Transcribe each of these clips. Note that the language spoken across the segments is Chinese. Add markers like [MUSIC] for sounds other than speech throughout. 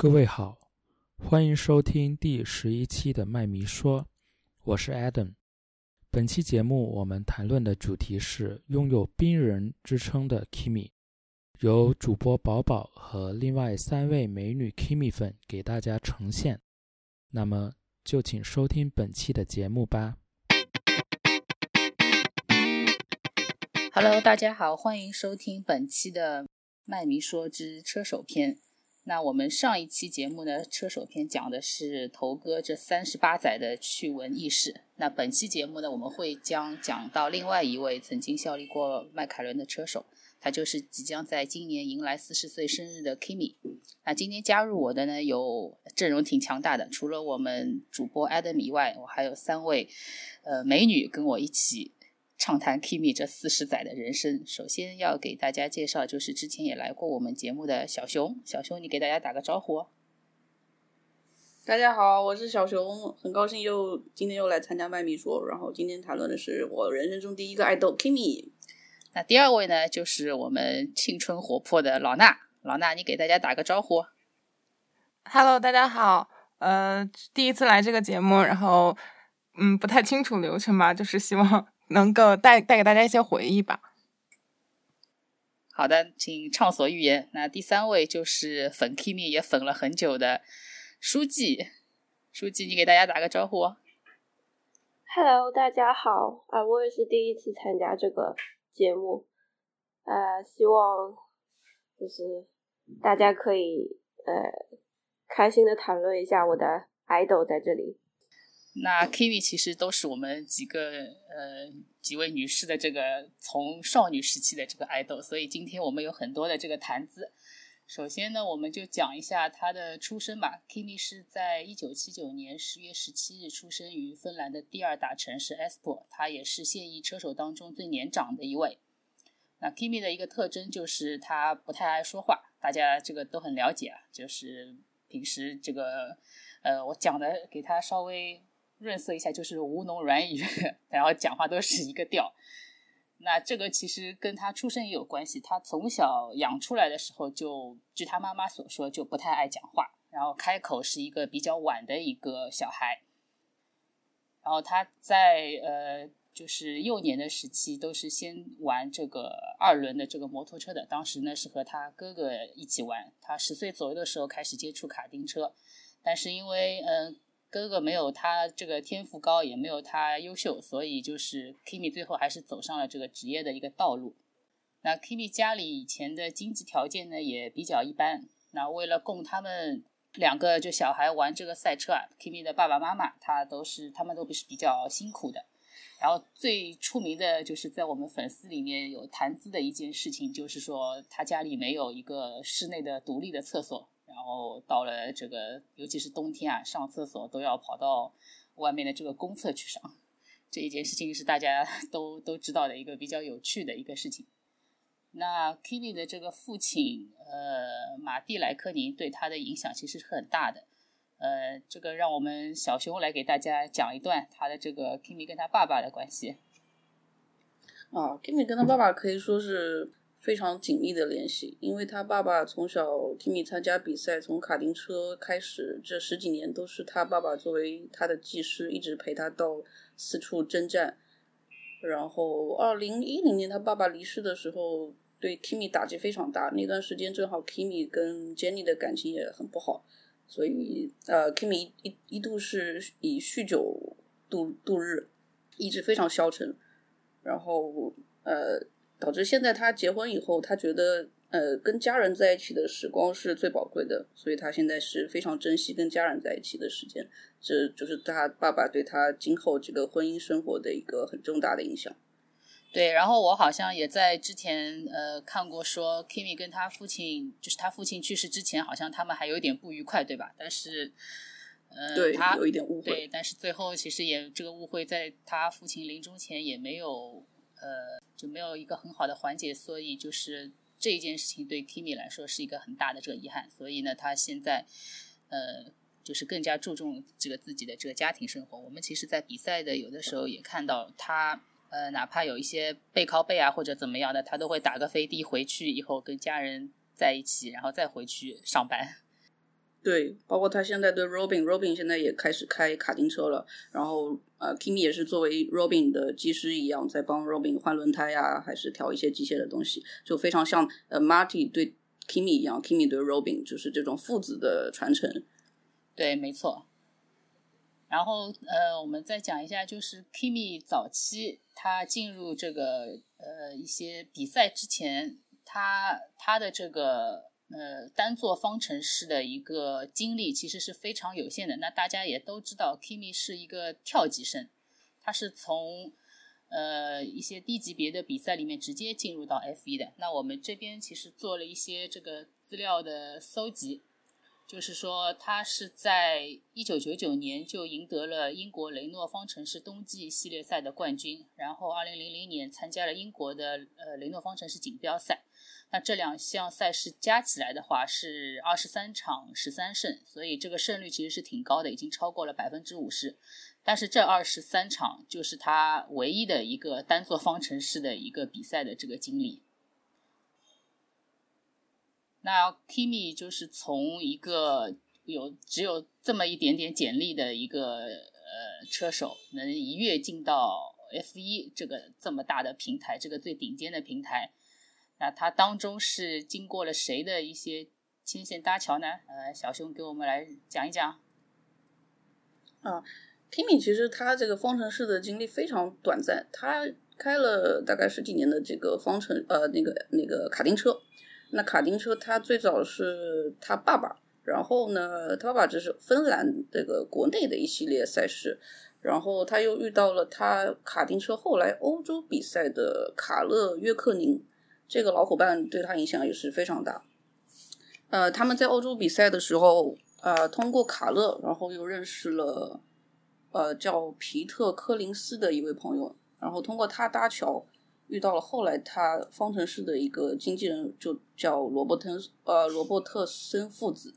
各位好，欢迎收听第十一期的麦迷说，我是 Adam。本期节目我们谈论的主题是拥有冰人之称的 Kimi，由主播宝宝和另外三位美女 Kimi 粉给大家呈现。那么就请收听本期的节目吧。Hello，大家好，欢迎收听本期的麦迷说之车手篇。那我们上一期节目呢，车手篇讲的是头哥这三十八载的趣闻轶事。那本期节目呢，我们会将讲到另外一位曾经效力过迈凯伦的车手，他就是即将在今年迎来四十岁生日的 Kimi。那今天加入我的呢，有阵容挺强大的，除了我们主播 Adam 以外，我还有三位呃美女跟我一起。畅谈 Kimi 这四十载的人生，首先要给大家介绍，就是之前也来过我们节目的小熊。小熊，你给大家打个招呼。大家好，我是小熊，很高兴又今天又来参加麦米说。然后今天谈论的是我人生中第一个爱豆 Kimi。那第二位呢，就是我们青春活泼的老衲。老衲，你给大家打个招呼。Hello，大家好。呃，第一次来这个节目，然后嗯，不太清楚流程吧，就是希望。能够带带给大家一些回忆吧。好的，请畅所欲言。那第三位就是粉 Kimi 也粉了很久的书记，书记，你给大家打个招呼。Hello，大家好啊！我也是第一次参加这个节目，呃，希望就是大家可以呃开心的谈论一下我的 idol 在这里。那 Kimi 其实都是我们几个呃几位女士的这个从少女时期的这个 idol，所以今天我们有很多的这个谈资。首先呢，我们就讲一下她的出生吧。Kimi 是在一九七九年十月十七日出生于芬兰的第二大城市 Espoo，她也是现役车手当中最年长的一位。那 Kimi 的一个特征就是她不太爱说话，大家这个都很了解啊，就是平时这个呃我讲的给她稍微。润色一下就是吴侬软语，[LAUGHS] 然后讲话都是一个调。那这个其实跟他出生也有关系。他从小养出来的时候就，据他妈妈所说，就不太爱讲话，然后开口是一个比较晚的一个小孩。然后他在呃，就是幼年的时期都是先玩这个二轮的这个摩托车的。当时呢是和他哥哥一起玩。他十岁左右的时候开始接触卡丁车，但是因为嗯。哥哥没有他这个天赋高，也没有他优秀，所以就是 Kimi 最后还是走上了这个职业的一个道路。那 Kimi 家里以前的经济条件呢也比较一般，那为了供他们两个就小孩玩这个赛车啊，Kimi 的爸爸妈妈他都是他们都不是比较辛苦的。然后最出名的就是在我们粉丝里面有谈资的一件事情，就是说他家里没有一个室内的独立的厕所。然后到了这个，尤其是冬天啊，上厕所都要跑到外面的这个公厕去上。这一件事情是大家 [LAUGHS] 都都知道的一个比较有趣的一个事情。那 Kimi 的这个父亲，呃，马蒂莱科宁对他的影响其实是很大的。呃，这个让我们小熊来给大家讲一段他的这个 Kimi 跟他爸爸的关系。啊，Kimi 跟他爸爸可以说是。非常紧密的联系，因为他爸爸从小 Kimi 参加比赛，从卡丁车开始，这十几年都是他爸爸作为他的技师，一直陪他到四处征战。然后，二零一零年他爸爸离世的时候，对 Kimi 打击非常大。那段时间正好 Kimi 跟 Jenny 的感情也很不好，所以呃，Kimi 一一度是以酗酒度度日，意志非常消沉。然后呃。导致现在他结婚以后，他觉得呃跟家人在一起的时光是最宝贵的，所以他现在是非常珍惜跟家人在一起的时间。这就是他爸爸对他今后这个婚姻生活的一个很重大的影响。对，然后我好像也在之前呃看过说，Kimi 跟他父亲，就是他父亲去世之前，好像他们还有一点不愉快，对吧？但是呃，对，他有一点误会。对，但是最后其实也这个误会在他父亲临终前也没有。呃，就没有一个很好的缓解，所以就是这一件事情对 Kimi 来说是一个很大的这个遗憾。所以呢，他现在呃，就是更加注重这个自己的这个家庭生活。我们其实，在比赛的有的时候也看到他，呃，哪怕有一些背靠背啊或者怎么样的，他都会打个飞的回去以后跟家人在一起，然后再回去上班。对，包括他现在对 Robin，Robin 现在也开始开卡丁车了。然后呃，Kimi 也是作为 Robin 的技师一样，在帮 Robin 换轮胎呀，还是调一些机械的东西，就非常像呃 Marty 对 Kimi 一样，Kimi 对 Robin 就是这种父子的传承。对，没错。然后呃，我们再讲一下，就是 Kimi 早期他进入这个呃一些比赛之前，他他的这个呃单做方程式的一个经历其实是非常有限的。那大家也都知道，Kimi 是一个跳级生，他是从呃一些低级别的比赛里面直接进入到 F 一的。那我们这边其实做了一些这个资料的搜集。就是说，他是在一九九九年就赢得了英国雷诺方程式冬季系列赛的冠军，然后二零零零年参加了英国的呃雷诺方程式锦标赛。那这两项赛事加起来的话是二十三场十三胜，所以这个胜率其实是挺高的，已经超过了百分之五十。但是这二十三场就是他唯一的一个单座方程式的一个比赛的这个经历。那 Kimi 就是从一个有只有这么一点点简历的一个呃车手，能一跃进到 F 一这个这么大的平台，这个最顶尖的平台。那他当中是经过了谁的一些牵线搭桥呢？呃，小熊给我们来讲一讲。啊，Kimi 其实他这个方程式的经历非常短暂，他开了大概十几年的这个方程呃那个那个卡丁车。那卡丁车，他最早是他爸爸，然后呢，他爸爸这是芬兰这个国内的一系列赛事，然后他又遇到了他卡丁车后来欧洲比赛的卡勒约克宁，这个老伙伴对他影响也是非常大。呃，他们在欧洲比赛的时候，呃，通过卡勒，然后又认识了呃叫皮特科林斯的一位朋友，然后通过他搭桥。遇到了后来他方程式的一个经纪人，就叫罗伯特呃罗伯特森父子。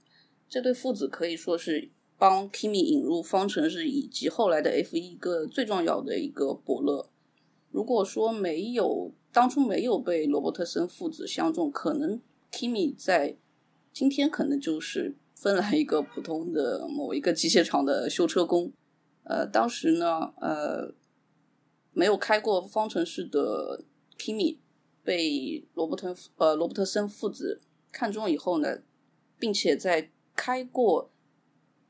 这对父子可以说是帮 Kimi 引入方程式以及后来的 F 一个最重要的一个伯乐。如果说没有当初没有被罗伯特森父子相中，可能 Kimi 在今天可能就是芬兰一个普通的某一个机械厂的修车工。呃，当时呢，呃。没有开过方程式的 Kimi 被罗伯特呃罗伯特森父子看中以后呢，并且在开过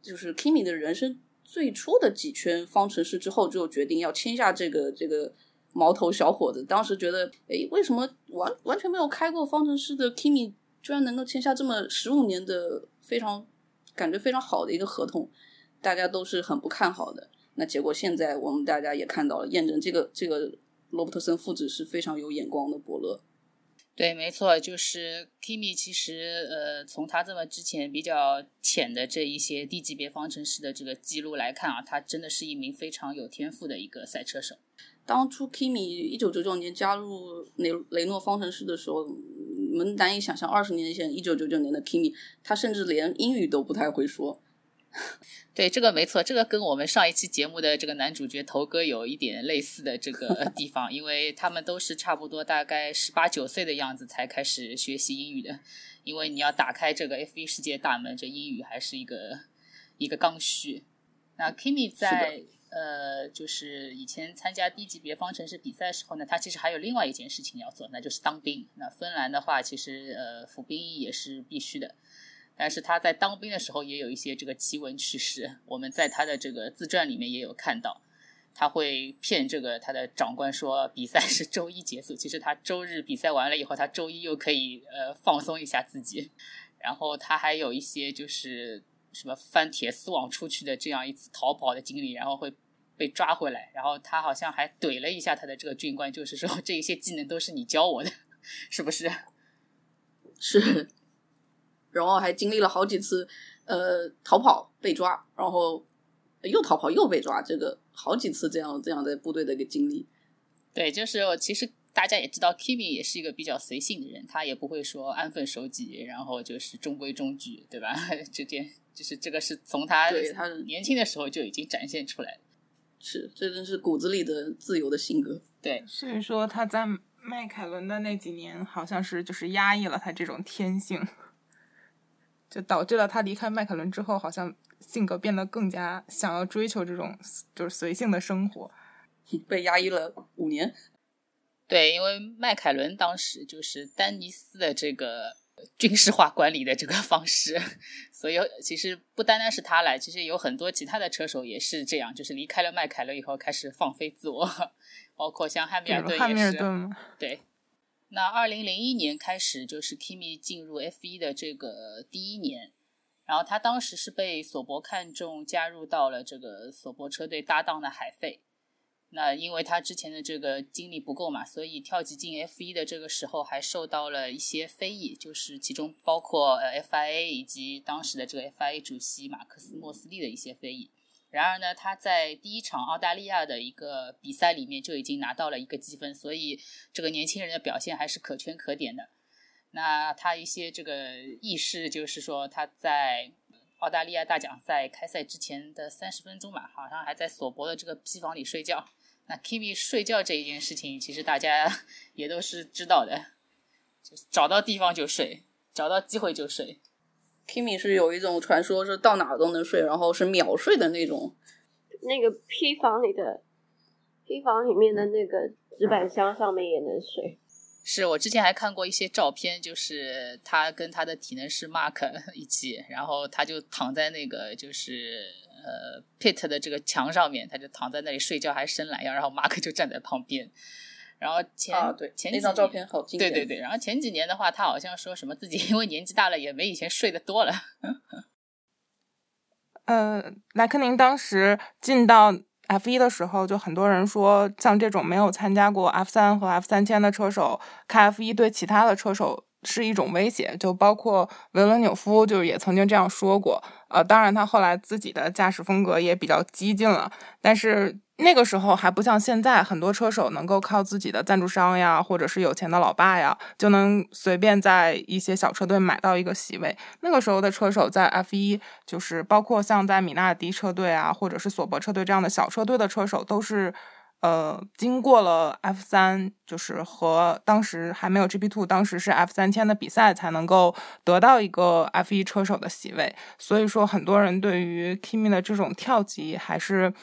就是 Kimi 的人生最初的几圈方程式之后，就决定要签下这个这个毛头小伙子。当时觉得，哎，为什么完完全没有开过方程式的 Kimi 居然能够签下这么十五年的非常感觉非常好的一个合同？大家都是很不看好的。那结果现在我们大家也看到了，验证这个这个罗伯特森父子是非常有眼光的伯乐。对，没错，就是 Kimi。其实，呃，从他这么之前比较浅的这一些低级别方程式的这个记录来看啊，他真的是一名非常有天赋的一个赛车手。当初 Kimi 一九九九年加入雷雷诺方程式的时候，我们难以想象二十年前一九九九年的 Kimi，他甚至连英语都不太会说。[LAUGHS] 对，这个没错，这个跟我们上一期节目的这个男主角头哥有一点类似的这个 [LAUGHS] 地方，因为他们都是差不多大概十八九岁的样子才开始学习英语的。因为你要打开这个 F1 世界大门，这英语还是一个一个刚需。那 Kimi 在呃，就是以前参加低级别方程式比赛的时候呢，他其实还有另外一件事情要做，那就是当兵。那芬兰的话，其实呃服兵役也是必须的。但是他在当兵的时候也有一些这个奇闻趣事，我们在他的这个自传里面也有看到，他会骗这个他的长官说比赛是周一结束，其实他周日比赛完了以后，他周一又可以呃放松一下自己。然后他还有一些就是什么翻铁丝网出去的这样一次逃跑的经历，然后会被抓回来，然后他好像还怼了一下他的这个军官，就是说这些技能都是你教我的，是不是？是。然后还经历了好几次，呃，逃跑被抓，然后又逃跑又被抓，这个好几次这样这样的部队的一个经历。对，就是其实大家也知道，Kimi 也是一个比较随性的人，他也不会说安分守己，然后就是中规中矩，对吧？[LAUGHS] 这点就是这个是从他对他年轻的时候就已经展现出来了。是，这真是骨子里的自由的性格。对，所以说他在迈凯伦的那几年，好像是就是压抑了他这种天性。就导致了他离开迈凯伦之后，好像性格变得更加想要追求这种就是随性的生活，[LAUGHS] 被压抑了五年。对，因为迈凯伦当时就是丹尼斯的这个军事化管理的这个方式，所以其实不单单是他来，其实有很多其他的车手也是这样，就是离开了迈凯伦以后开始放飞自我，包括像汉密尔顿也是。对，那二零零一年开始就是 Kimi 进入 F 一的这个第一年，然后他当时是被索伯看中，加入到了这个索伯车队搭档的海费。那因为他之前的这个经历不够嘛，所以跳级进 F 一的这个时候还受到了一些非议，就是其中包括呃 FIA 以及当时的这个 FIA 主席马克思莫斯利的一些非议。然而呢，他在第一场澳大利亚的一个比赛里面就已经拿到了一个积分，所以这个年轻人的表现还是可圈可点的。那他一些这个意识就是说他在澳大利亚大奖赛开赛之前的三十分钟吧，好像还在索博的这个批房里睡觉。那 Kimi 睡觉这一件事情，其实大家 [LAUGHS] 也都是知道的，就找到地方就睡，找到机会就睡。Kimi 是有一种传说，是到哪都能睡，然后是秒睡的那种。那个批房里的批房里面的那个纸板箱上面也能睡。是我之前还看过一些照片，就是他跟他的体能师 Mark 一起，然后他就躺在那个就是。呃，pit 的这个墙上面，他就躺在那里睡觉，还伸懒腰，然后马克就站在旁边。然后前啊对，前那张照片好经典。对对对，然后前几年的话，他好像说什么自己因为年纪大了，也没以前睡得多了。呃，莱克宁当时进到 F 一的时候，就很多人说，像这种没有参加过 F 三和 F 三千的车手开 F 一，对其他的车手。是一种威胁，就包括维伦纽夫，就是也曾经这样说过。呃，当然他后来自己的驾驶风格也比较激进了，但是那个时候还不像现在，很多车手能够靠自己的赞助商呀，或者是有钱的老爸呀，就能随便在一些小车队买到一个席位。那个时候的车手在 F 一，就是包括像在米纳迪车队啊，或者是索伯车队这样的小车队的车手，都是。呃，经过了 F 三，就是和当时还没有 GP Two，当时是 F 三千的比赛，才能够得到一个 F 一车手的席位。所以说，很多人对于 Kimi 的这种跳级还是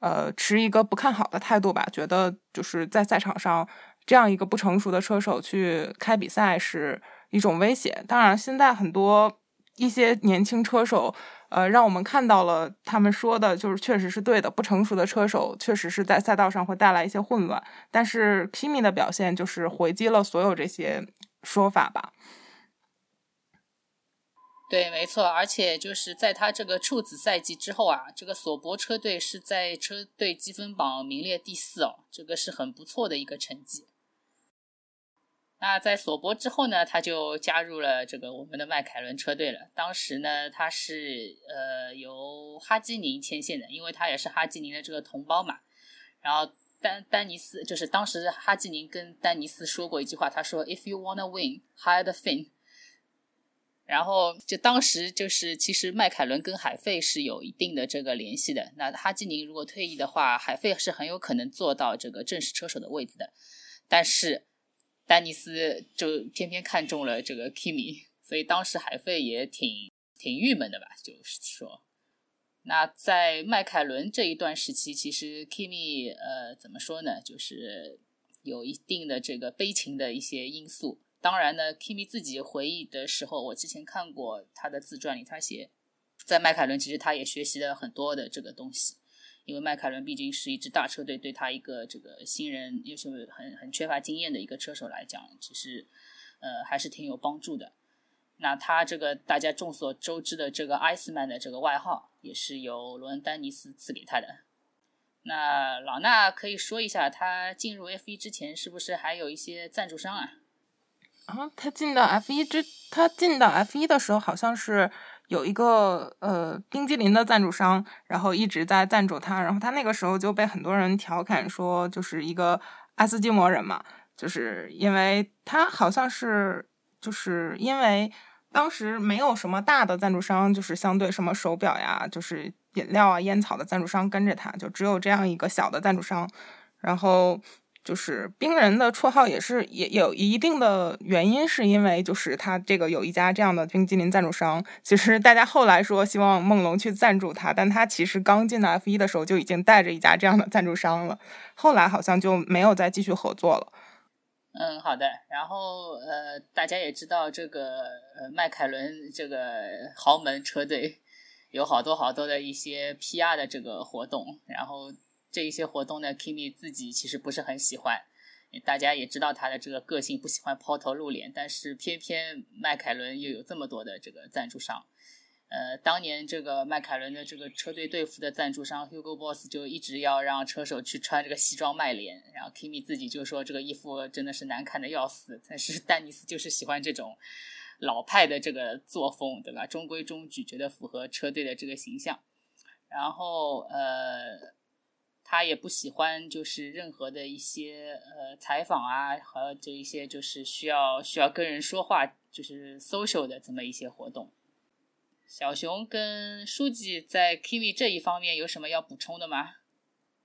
呃持一个不看好的态度吧，觉得就是在赛场上这样一个不成熟的车手去开比赛是一种威胁。当然，现在很多一些年轻车手。呃，让我们看到了他们说的，就是确实是对的。不成熟的车手确实是在赛道上会带来一些混乱，但是 Kimi 的表现就是回击了所有这些说法吧。对，没错，而且就是在他这个处子赛季之后啊，这个索伯车队是在车队积分榜名列第四哦，这个是很不错的一个成绩。那在索博之后呢，他就加入了这个我们的迈凯伦车队了。当时呢，他是呃由哈基宁牵线的，因为他也是哈基宁的这个同胞嘛。然后丹丹尼斯就是当时哈基宁跟丹尼斯说过一句话，他说：“If you wanna win, hire the Fin。”然后就当时就是其实迈凯伦跟海费是有一定的这个联系的。那哈基宁如果退役的话，海费是很有可能做到这个正式车手的位置的。但是丹尼斯就偏偏看中了这个 Kimi，所以当时海费也挺挺郁闷的吧？就是说，那在迈凯伦这一段时期，其实 Kimi 呃怎么说呢？就是有一定的这个悲情的一些因素。当然呢，Kimi 自己回忆的时候，我之前看过他的自传里，他写在迈凯伦其实他也学习了很多的这个东西。因为迈凯伦毕竟是一支大车队，对他一个这个新人，又是很很缺乏经验的一个车手来讲，其实，呃，还是挺有帮助的。那他这个大家众所周知的这个 Iceman 的这个外号，也是由罗恩·丹尼斯赐给他的。那老衲可以说一下，他进入 F1 之前是不是还有一些赞助商啊？啊，他进到 F1 之，他进到 F1 的时候好像是。有一个呃冰激凌的赞助商，然后一直在赞助他，然后他那个时候就被很多人调侃说，就是一个爱斯基摩人嘛，就是因为他好像是就是因为当时没有什么大的赞助商，就是相对什么手表呀，就是饮料啊、烟草的赞助商跟着他，就只有这样一个小的赞助商，然后就是冰人的绰号也是也有一定的原因，是因为就是他这个有一家这样的冰激凌赞助商。其实大家后来说希望梦龙去赞助他，但他其实刚进到 F 一的时候就已经带着一家这样的赞助商了，后来好像就没有再继续合作了。嗯，好的。然后呃，大家也知道这个呃迈凯伦这个豪门车队有好多好多的一些 PR 的这个活动，然后。这一些活动呢，Kimi 自己其实不是很喜欢。大家也知道他的这个个性，不喜欢抛头露脸。但是偏偏迈凯伦又有这么多的这个赞助商。呃，当年这个迈凯伦的这个车队队服的赞助商 Hugo Boss 就一直要让车手去穿这个西装卖脸。然后 Kimi 自己就说这个衣服真的是难看的要死。但是丹尼斯就是喜欢这种老派的这个作风，对吧？中规中矩，觉得符合车队的这个形象。然后呃。他也不喜欢，就是任何的一些呃采访啊，和这一些就是需要需要跟人说话，就是 social 的这么一些活动。小熊跟书记在 Kimi 这一方面有什么要补充的吗？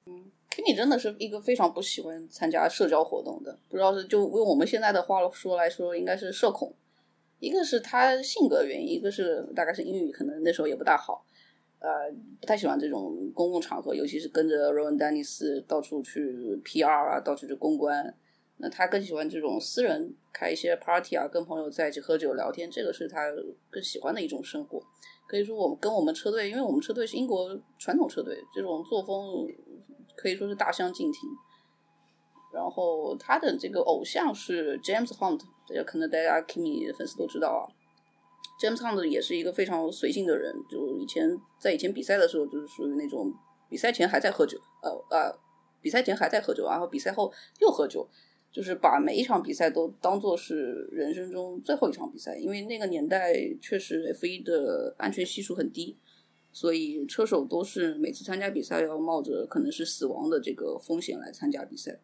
嗯，Kimi 真的是一个非常不喜欢参加社交活动的，不知道是就用我们现在的话说来说，应该是社恐。一个是他性格原因，一个是大概是英语可能那时候也不大好。呃，不太喜欢这种公共场合，尤其是跟着 Rowan Dennis 到处去 PR 啊，到处去公关。那他更喜欢这种私人开一些 party 啊，跟朋友在一起喝酒聊天，这个是他更喜欢的一种生活。可以说，我们跟我们车队，因为我们车队是英国传统车队，这种作风可以说是大相径庭。然后他的这个偶像是 James Hunt，这个可能大家 Kimi 粉丝都知道啊。James Hunt 也是一个非常随性的人，就以前在以前比赛的时候，就是属于那种比赛前还在喝酒，呃呃，比赛前还在喝酒，然后比赛后又喝酒，就是把每一场比赛都当做是人生中最后一场比赛。因为那个年代确实 F1 的安全系数很低，所以车手都是每次参加比赛要冒着可能是死亡的这个风险来参加比赛。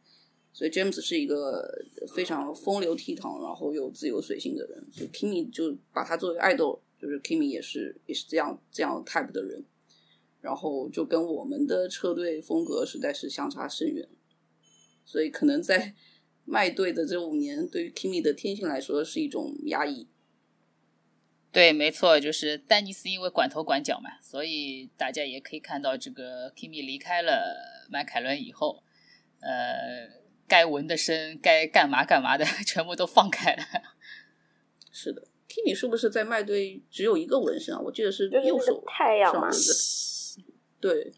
所以 James 是一个非常风流倜傥，然后又自由随性的人。就 Kimi 就把他作为爱豆，就是 Kimi 也是也是这样这样 type 的人。然后就跟我们的车队风格实在是相差甚远。所以可能在麦队的这五年，对于 Kimi 的天性来说是一种压抑。对，没错，就是丹尼斯因为管头管脚嘛，所以大家也可以看到，这个 Kimi 离开了迈凯伦以后，呃。该纹的身，该干嘛干嘛的，[LAUGHS] 全部都放开了。是的，Kimi 是不是在麦队只有一个纹身啊？我记得是右手太阳嘛。对，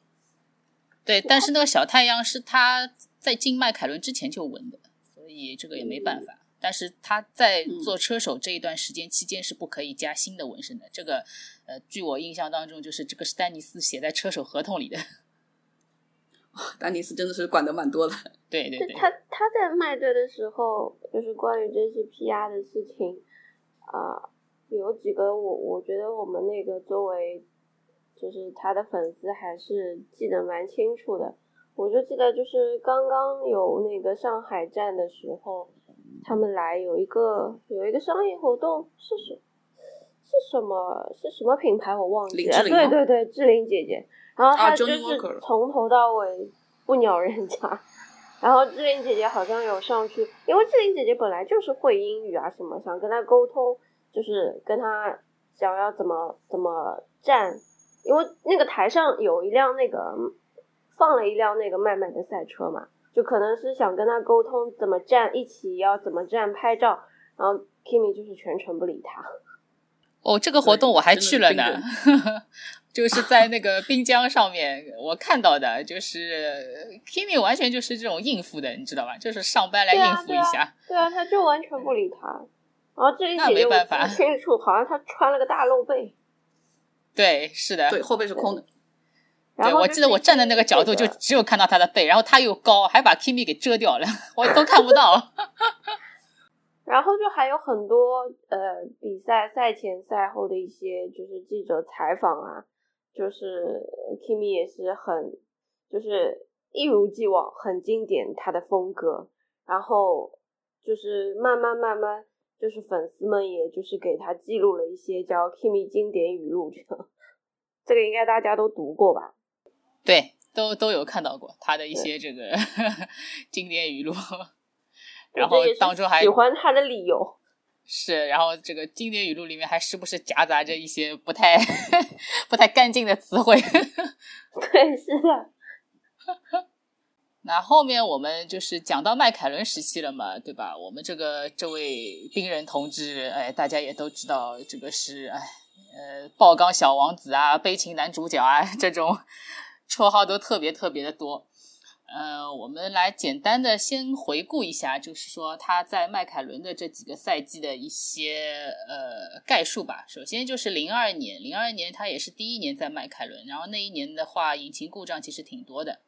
对，但是那个小太阳是他在进迈凯伦之前就纹的，所以这个也没办法。但是他在做车手这一段时间期间是不可以加新的纹身的。这个，呃，据我印象当中，就是这个是丹尼斯写在车手合同里的。[LAUGHS] 丹尼斯真的是管的蛮多的，对对对。他他在卖队的时候，就是关于这些 PR 的事情，啊，有几个我我觉得我们那个作为就是他的粉丝还是记得蛮清楚的。我就记得就是刚刚有那个上海站的时候，他们来有一个有一个商业活动，是什是什么是什么品牌我忘记了，对对对，志玲姐姐。然后他就是从头到尾不鸟人家，然后志玲姐姐好像有上去，因为志玲姐姐本来就是会英语啊什么，想跟她沟通，就是跟她想要怎么怎么站，因为那个台上有一辆那个放了一辆那个麦麦的赛车嘛，就可能是想跟她沟通怎么站，一起要怎么站拍照，然后 Kimi 就是全程不理她。哦，这个活动我还去了呢。[LAUGHS] 就是在那个滨江上面，我看到的就是 Kimi 完全就是这种应付的，你知道吧？就是上班来应付一下。对啊，他就完全不理他。然后这一姐姐法，清楚，好像他穿了个大露背。对，是的。对，后背是空的。对，我记得我站的那个角度就只有看到他的背，然后他又高，还把 Kimi 给遮掉了，[LAUGHS] 我都看不到。[LAUGHS] 然后就还有很多呃，比赛赛前赛后的一些就是记者采访啊。就是 Kimi 也是很，就是一如既往很经典他的风格，然后就是慢慢慢慢，就是粉丝们也就是给他记录了一些叫 Kimi 经典语录，这个这个应该大家都读过吧？对。都都有看到过他的一些这个 [LAUGHS] 经典语录，然后当中还喜欢他的理由是，然后这个经典语录里面还时不时夹杂着一些不太 [LAUGHS] 不太干净的词汇。[LAUGHS] 对，是的。[LAUGHS] 那后面我们就是讲到迈凯伦时期了嘛，对吧？我们这个这位冰人同志，哎，大家也都知道，这个是哎呃爆缸小王子啊，悲情男主角啊，这种绰号都特别特别的多。呃，我们来简单的先回顾一下，就是说他在迈凯伦的这几个赛季的一些呃概述吧。首先就是零二年，零二年他也是第一年在迈凯伦，然后那一年的话，引擎故障其实挺多的。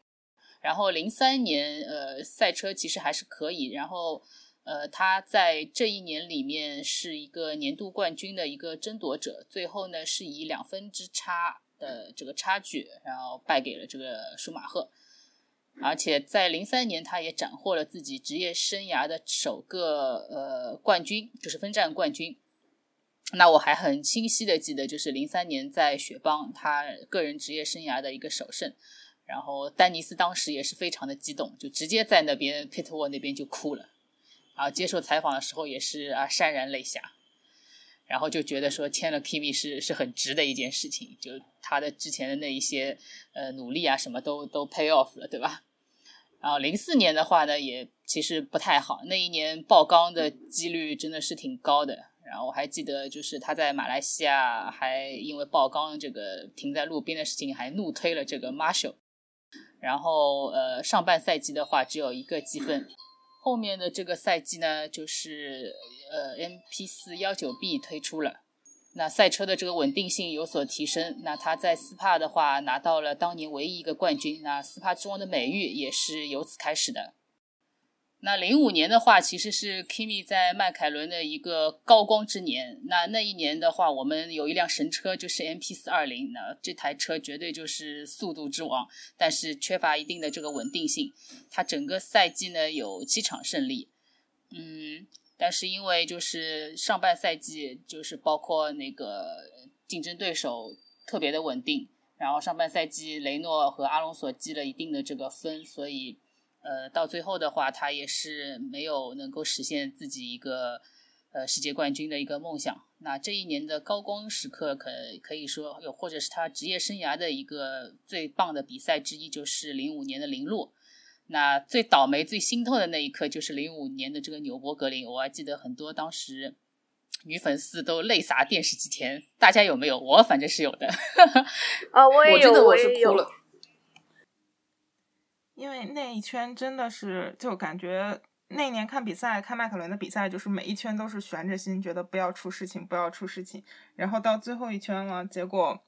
然后零三年，呃，赛车其实还是可以。然后，呃，他在这一年里面是一个年度冠军的一个争夺者，最后呢是以两分之差的这个差距，然后败给了这个舒马赫。而且在零三年，他也斩获了自己职业生涯的首个呃冠军，就是分站冠军。那我还很清晰的记得，就是零三年在雪邦，他个人职业生涯的一个首胜。然后丹尼斯当时也是非常的激动，就直接在那边 pit 沃那边就哭了。然后接受采访的时候也是啊潸然泪下。然后就觉得说签了 Kimi 是是很值的一件事情，就他的之前的那一些呃努力啊什么都都 pay off 了，对吧？然后零四年的话呢，也其实不太好，那一年爆缸的几率真的是挺高的。然后我还记得就是他在马来西亚还因为爆缸这个停在路边的事情，还怒推了这个 Marshall。然后呃上半赛季的话只有一个积分。后面的这个赛季呢，就是呃，MP 四幺九 B 推出了，那赛车的这个稳定性有所提升。那他在斯帕的话拿到了当年唯一一个冠军，那斯帕之王的美誉也是由此开始的。那零五年的话，其实是 Kimi 在迈凯伦的一个高光之年。那那一年的话，我们有一辆神车，就是 MP 四二零。那这台车绝对就是速度之王，但是缺乏一定的这个稳定性。它整个赛季呢有七场胜利，嗯，但是因为就是上半赛季就是包括那个竞争对手特别的稳定，然后上半赛季雷诺和阿隆索积了一定的这个分，所以。呃，到最后的话，他也是没有能够实现自己一个呃世界冠军的一个梦想。那这一年的高光时刻，可可以说有，或者是他职业生涯的一个最棒的比赛之一，就是零五年的零路。那最倒霉、最心痛的那一刻，就是零五年的这个纽博格林。我还记得很多当时女粉丝都泪洒电视机前，大家有没有？我反正是有的。啊，我 [LAUGHS] 也有，我是哭了。因为那一圈真的是，就感觉那年看比赛，看迈凯伦的比赛，就是每一圈都是悬着心，觉得不要出事情，不要出事情。然后到最后一圈了，结果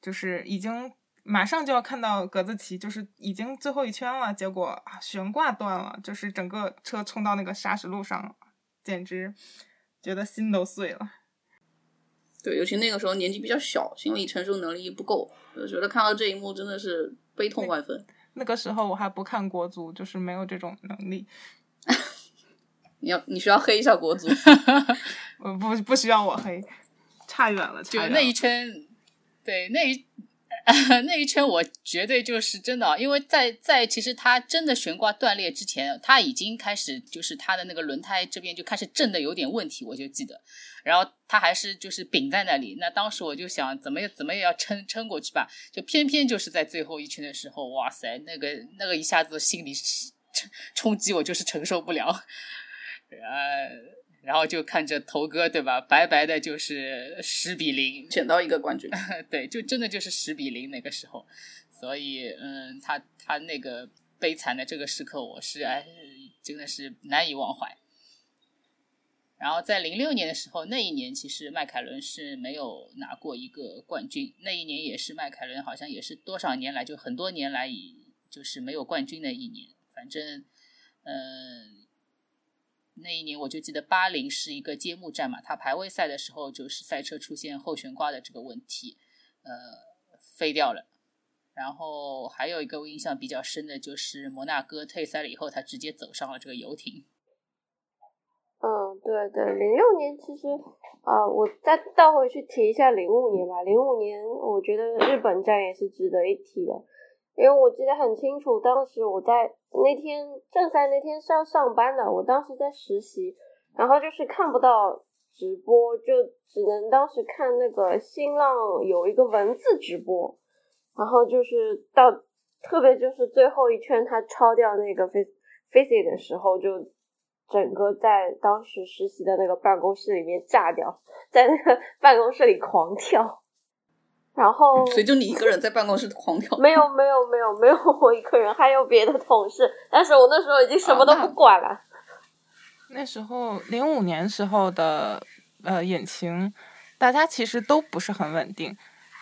就是已经马上就要看到格子旗，就是已经最后一圈了，结果悬挂断了，就是整个车冲到那个砂石路上，简直觉得心都碎了。对，尤其那个时候年纪比较小，心理承受能力不够，我觉得看到这一幕真的是悲痛万分。那个时候我还不看国足，就是没有这种能力。[LAUGHS] 你要你需要黑一下国足，[LAUGHS] [LAUGHS] 我不不需要我黑，差远了。就那一圈，对那一 [LAUGHS] 那一圈，我绝对就是真的，因为在在其实它真的悬挂断裂之前，它已经开始就是它的那个轮胎这边就开始震的有点问题，我就记得。然后它还是就是顶在那里，那当时我就想怎么也怎么也要撑撑过去吧，就偏偏就是在最后一圈的时候，哇塞，那个那个一下子心理冲 [LAUGHS] 冲击我就是承受不了，[LAUGHS] 呃，然后就看着头哥对吧，白白的就是十比零捡到一个冠军，[LAUGHS] 对，就真的就是十比零那个时候，所以嗯，他他那个悲惨的这个时刻，我是哎真的是难以忘怀。然后在零六年的时候，那一年其实迈凯伦是没有拿过一个冠军。那一年也是迈凯伦好像也是多少年来就很多年来以就是没有冠军的一年。反正，嗯，那一年我就记得巴林是一个揭幕战嘛，他排位赛的时候就是赛车出现后悬挂的这个问题，呃，飞掉了。然后还有一个我印象比较深的就是摩纳哥退赛了以后，他直接走上了这个游艇。嗯，对对，零六年其实啊，我再倒回去提一下零五年吧。零五年，我觉得日本站也是值得一提的，因为我记得很清楚，当时我在那天正赛那天是要上班的，我当时在实习，然后就是看不到直播，就只能当时看那个新浪有一个文字直播，然后就是到特别就是最后一圈他抄掉那个 face face 的时候，就整个在当时实习的那个办公室里面炸掉，在那个办公室里狂跳。然后，[LAUGHS] 所以就你一个人在办公室狂跳？没有，没有，没有，没有我一个人，还有别的同事。但是我那时候已经什么都不管了。那时候零五年时候的呃引擎，大家其实都不是很稳定，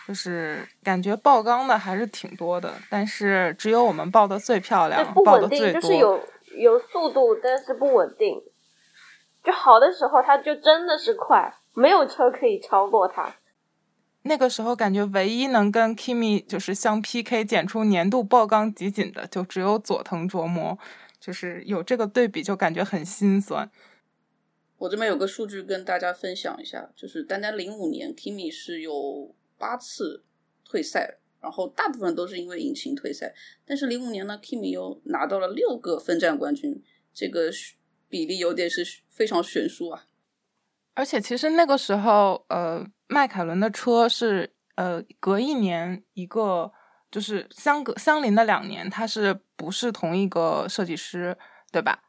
就是感觉爆缸的还是挺多的，但是只有我们爆的最漂亮，爆的最多。就是有有速度，但是不稳定。就好的时候，它就真的是快，没有车可以超过它。那个时候感觉唯一能跟 Kimi 就是相 PK 剪出年度爆缸集锦的，就只有佐藤琢磨，就是有这个对比就感觉很心酸。我这边有个数据跟大家分享一下，就是单单零五年 Kimi 是有八次退赛，然后大部分都是因为引擎退赛，但是零五年呢，Kimi 又拿到了六个分站冠军，这个比例有点是非常悬殊啊。而且其实那个时候，呃。迈凯伦的车是呃隔一年一个，就是相隔相邻的两年，它是不是同一个设计师，对吧？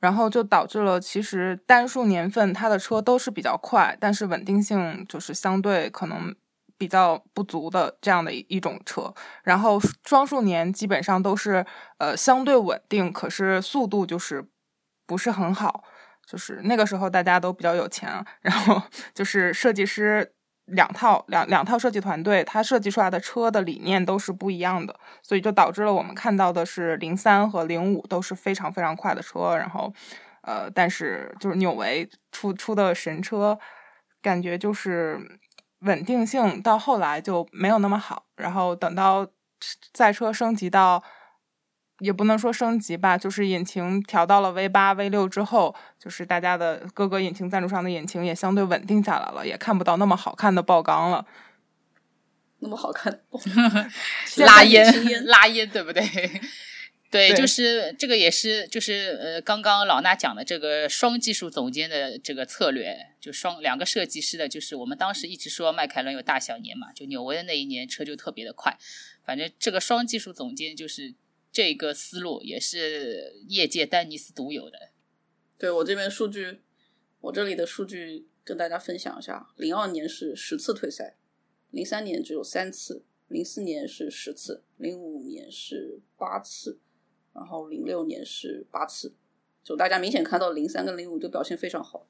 然后就导致了其实单数年份它的车都是比较快，但是稳定性就是相对可能比较不足的这样的一种车。然后双数年基本上都是呃相对稳定，可是速度就是不是很好。就是那个时候大家都比较有钱，然后就是设计师。两套两两套设计团队，它设计出来的车的理念都是不一样的，所以就导致了我们看到的是零三和零五都是非常非常快的车，然后，呃，但是就是纽维出出的神车，感觉就是稳定性到后来就没有那么好，然后等到赛车升级到。也不能说升级吧，就是引擎调到了 V 八、V 六之后，就是大家的各个引擎赞助商的引擎也相对稳定下来了，也看不到那么好看的爆缸了。[LAUGHS] 那么好看，[LAUGHS] [LAUGHS] 拉烟拉烟，对不对？对，就是这个也是，就是呃，刚刚老衲讲的这个双技术总监的这个策略，就双两个设计师的，就是我们当时一直说迈凯伦有大小年嘛，就纽维的那一年车就特别的快，反正这个双技术总监就是。这个思路也是业界丹尼斯独有的。对我这边数据，我这里的数据跟大家分享一下：零二年是十次退赛，零三年只有三次，零四年是十次，零五年是八次，然后零六年是八次。就大家明显看到零三跟零五都表现非常好。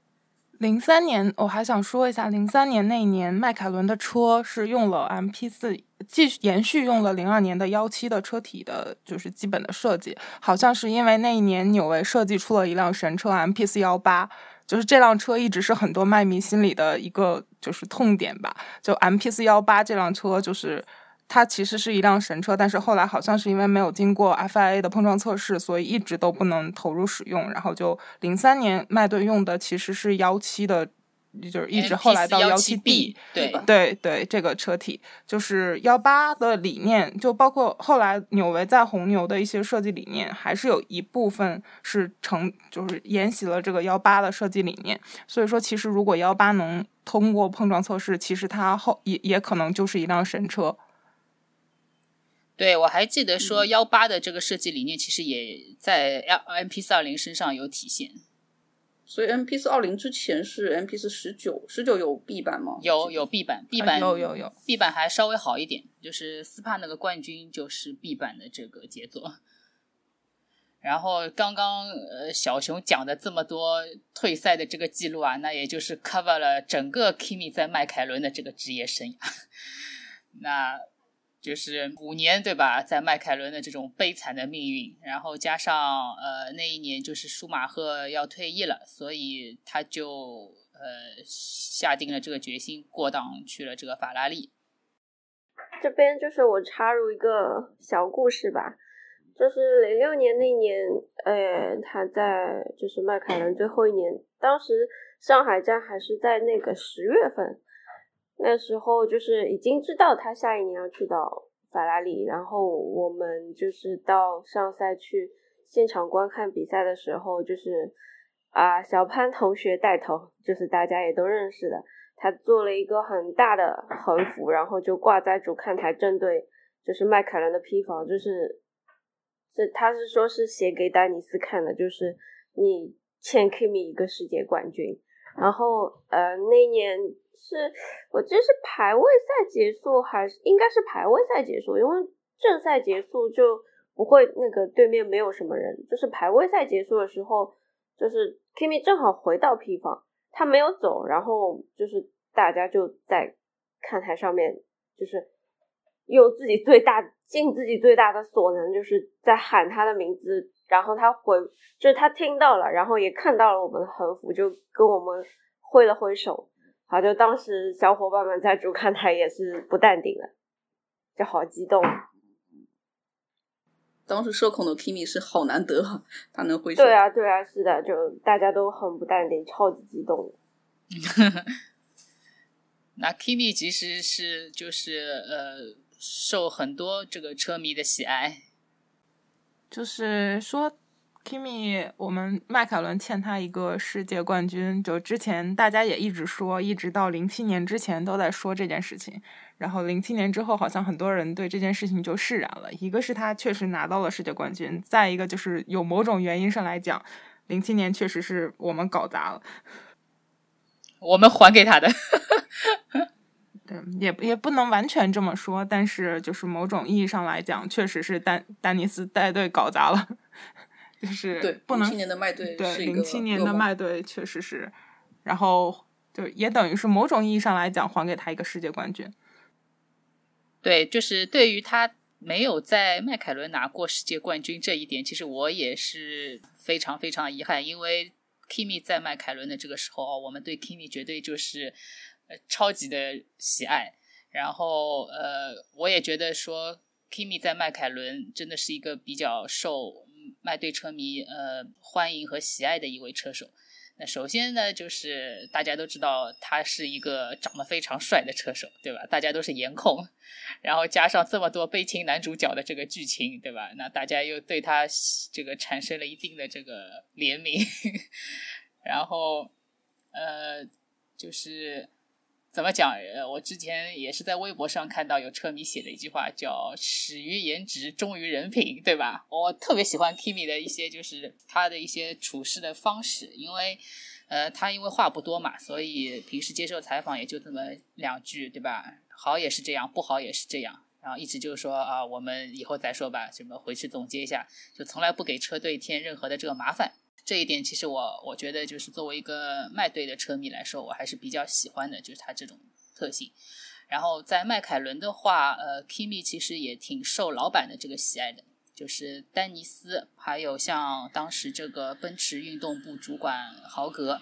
零三年我还想说一下，零三年那一年迈凯伦的车是用了 MP 四，继续延续用了零二年的幺七的车体的，就是基本的设计。好像是因为那一年纽维设计出了一辆神车 MP 四幺八，就是这辆车一直是很多麦迷心里的一个就是痛点吧。就 MP 四幺八这辆车就是。它其实是一辆神车，但是后来好像是因为没有经过 FIA 的碰撞测试，所以一直都不能投入使用。然后就零三年麦顿用的其实是幺七的，就是一直后来到幺七 B，对对对，这个车体就是幺八的理念，就包括后来纽维在红牛的一些设计理念，还是有一部分是成就是沿袭了这个幺八的设计理念。所以说，其实如果幺八能通过碰撞测试，其实它后也也可能就是一辆神车。对，我还记得说幺八的这个设计理念，其实也在 L M P 四二零身上有体现。所以 M P 四二零之前是 M P 四十九，十九有 B 版吗？有有 B 版，B 版有有有 B 版还稍微好一点，就是斯帕那个冠军就是 B 版的这个杰作。然后刚刚呃小熊讲的这么多退赛的这个记录啊，那也就是 cover 了整个 Kimi 在迈凯伦的这个职业生涯。[LAUGHS] 那。就是五年对吧，在迈凯伦的这种悲惨的命运，然后加上呃那一年就是舒马赫要退役了，所以他就呃下定了这个决心，过档去了这个法拉利。这边就是我插入一个小故事吧，就是零六年那年，呃他在就是迈凯伦最后一年，当时上海站还是在那个十月份。那时候就是已经知道他下一年要去到法拉利，然后我们就是到上赛去现场观看比赛的时候，就是啊，小潘同学带头，就是大家也都认识的，他做了一个很大的横幅，然后就挂在主看台，正对就是迈凯伦的批房，就是是他是说是写给丹尼斯看的，就是你欠 Kimi 一个世界冠军，然后呃那年。是我记得是排位赛结束还是应该是排位赛结束，因为正赛结束就不会那个对面没有什么人。就是排位赛结束的时候，就是 Kimi 正好回到 P 房，他没有走，然后就是大家就在看台上面，就是用自己最大尽自己最大的所能，就是在喊他的名字。然后他回，就是他听到了，然后也看到了我们的横幅，就跟我们挥了挥手。好，就当时小伙伴们在主看台也是不淡定的，就好激动。当时社恐的 Kimi 是好难得，他能挥手。对啊，对啊，是的，就大家都很不淡定，超级激动。[LAUGHS] 那 Kimi 其实是就是呃，受很多这个车迷的喜爱，就是说。Kimi，我们迈凯伦欠他一个世界冠军。就之前大家也一直说，一直到零七年之前都在说这件事情。然后零七年之后，好像很多人对这件事情就释然了。一个是他确实拿到了世界冠军，再一个就是有某种原因上来讲，零七年确实是我们搞砸了，我们还给他的。[LAUGHS] 对，也也不能完全这么说，但是就是某种意义上来讲，确实是丹丹尼斯带队搞砸了。[LAUGHS] 就是对，不能零七年的麦队对零七年的麦队确实是，然后就也等于是某种意义上来讲还给他一个世界冠军。对，就是对于他没有在迈凯伦拿过世界冠军这一点，其实我也是非常非常遗憾，因为 Kimi 在迈凯伦的这个时候，我们对 Kimi 绝对就是呃超级的喜爱。然后呃，我也觉得说 Kimi 在迈凯伦真的是一个比较受。麦队车迷呃欢迎和喜爱的一位车手。那首先呢，就是大家都知道他是一个长得非常帅的车手，对吧？大家都是颜控，然后加上这么多悲情男主角的这个剧情，对吧？那大家又对他这个产生了一定的这个怜悯，[LAUGHS] 然后呃，就是。怎么讲？呃，我之前也是在微博上看到有车迷写的一句话，叫“始于颜值，忠于人品”，对吧？我特别喜欢 Kimi 的一些，就是他的一些处事的方式，因为，呃，他因为话不多嘛，所以平时接受采访也就这么两句，对吧？好也是这样，不好也是这样，然后一直就是说啊，我们以后再说吧，什么回去总结一下，就从来不给车队添任何的这个麻烦。这一点其实我我觉得就是作为一个麦队的车迷来说，我还是比较喜欢的，就是他这种特性。然后在迈凯伦的话，呃，Kimi 其实也挺受老板的这个喜爱的，就是丹尼斯，还有像当时这个奔驰运动部主管豪格，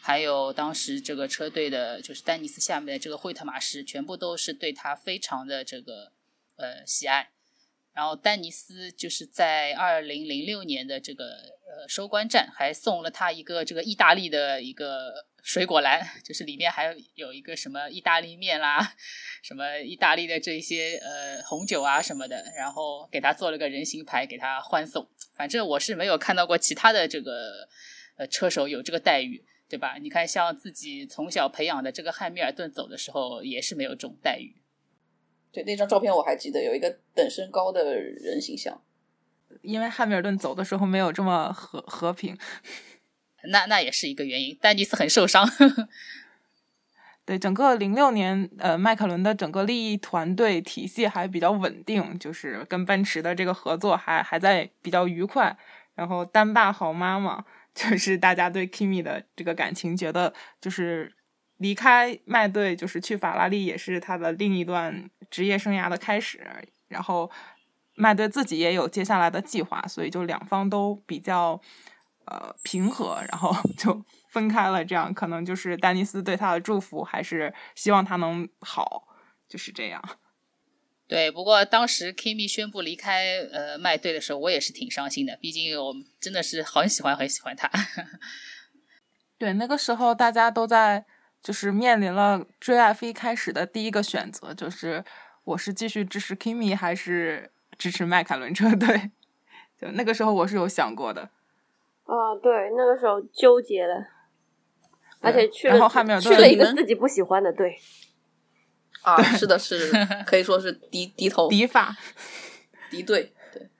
还有当时这个车队的，就是丹尼斯下面的这个惠特马什，全部都是对他非常的这个呃喜爱。然后丹尼斯就是在二零零六年的这个呃收官战，还送了他一个这个意大利的一个水果篮，[LAUGHS] 就是里面还有一个什么意大利面啦，什么意大利的这些呃红酒啊什么的，然后给他做了个人形牌给他欢送。反正我是没有看到过其他的这个呃车手有这个待遇，对吧？你看像自己从小培养的这个汉密尔顿走的时候也是没有这种待遇。对那张照片我还记得有一个等身高的人形象，因为汉密尔顿走的时候没有这么和和平，那那也是一个原因。丹尼斯很受伤，对整个零六年，呃，迈凯伦的整个利益团队体系还比较稳定，就是跟奔驰的这个合作还还在比较愉快。然后单爸好妈妈，[LAUGHS] 就是大家对 Kimi 的这个感情，觉得就是。离开麦队就是去法拉利，也是他的另一段职业生涯的开始。然后麦队自己也有接下来的计划，所以就两方都比较呃平和，然后就分开了。这样可能就是丹尼斯对他的祝福，还是希望他能好，就是这样。对，不过当时 Kimi 宣布离开呃麦队的时候，我也是挺伤心的，毕竟我真的是很喜欢很喜欢他。[LAUGHS] 对，那个时候大家都在。就是面临了追 F 一开始的第一个选择，就是我是继续支持 Kimi 还是支持迈凯伦车队？就那个时候我是有想过的。啊，对，那个时候纠结了，而且去了然后汉密尔顿去了一个自己不喜欢的队。啊，是的，是可以说是敌敌头 [LAUGHS] 敌法，敌对，对。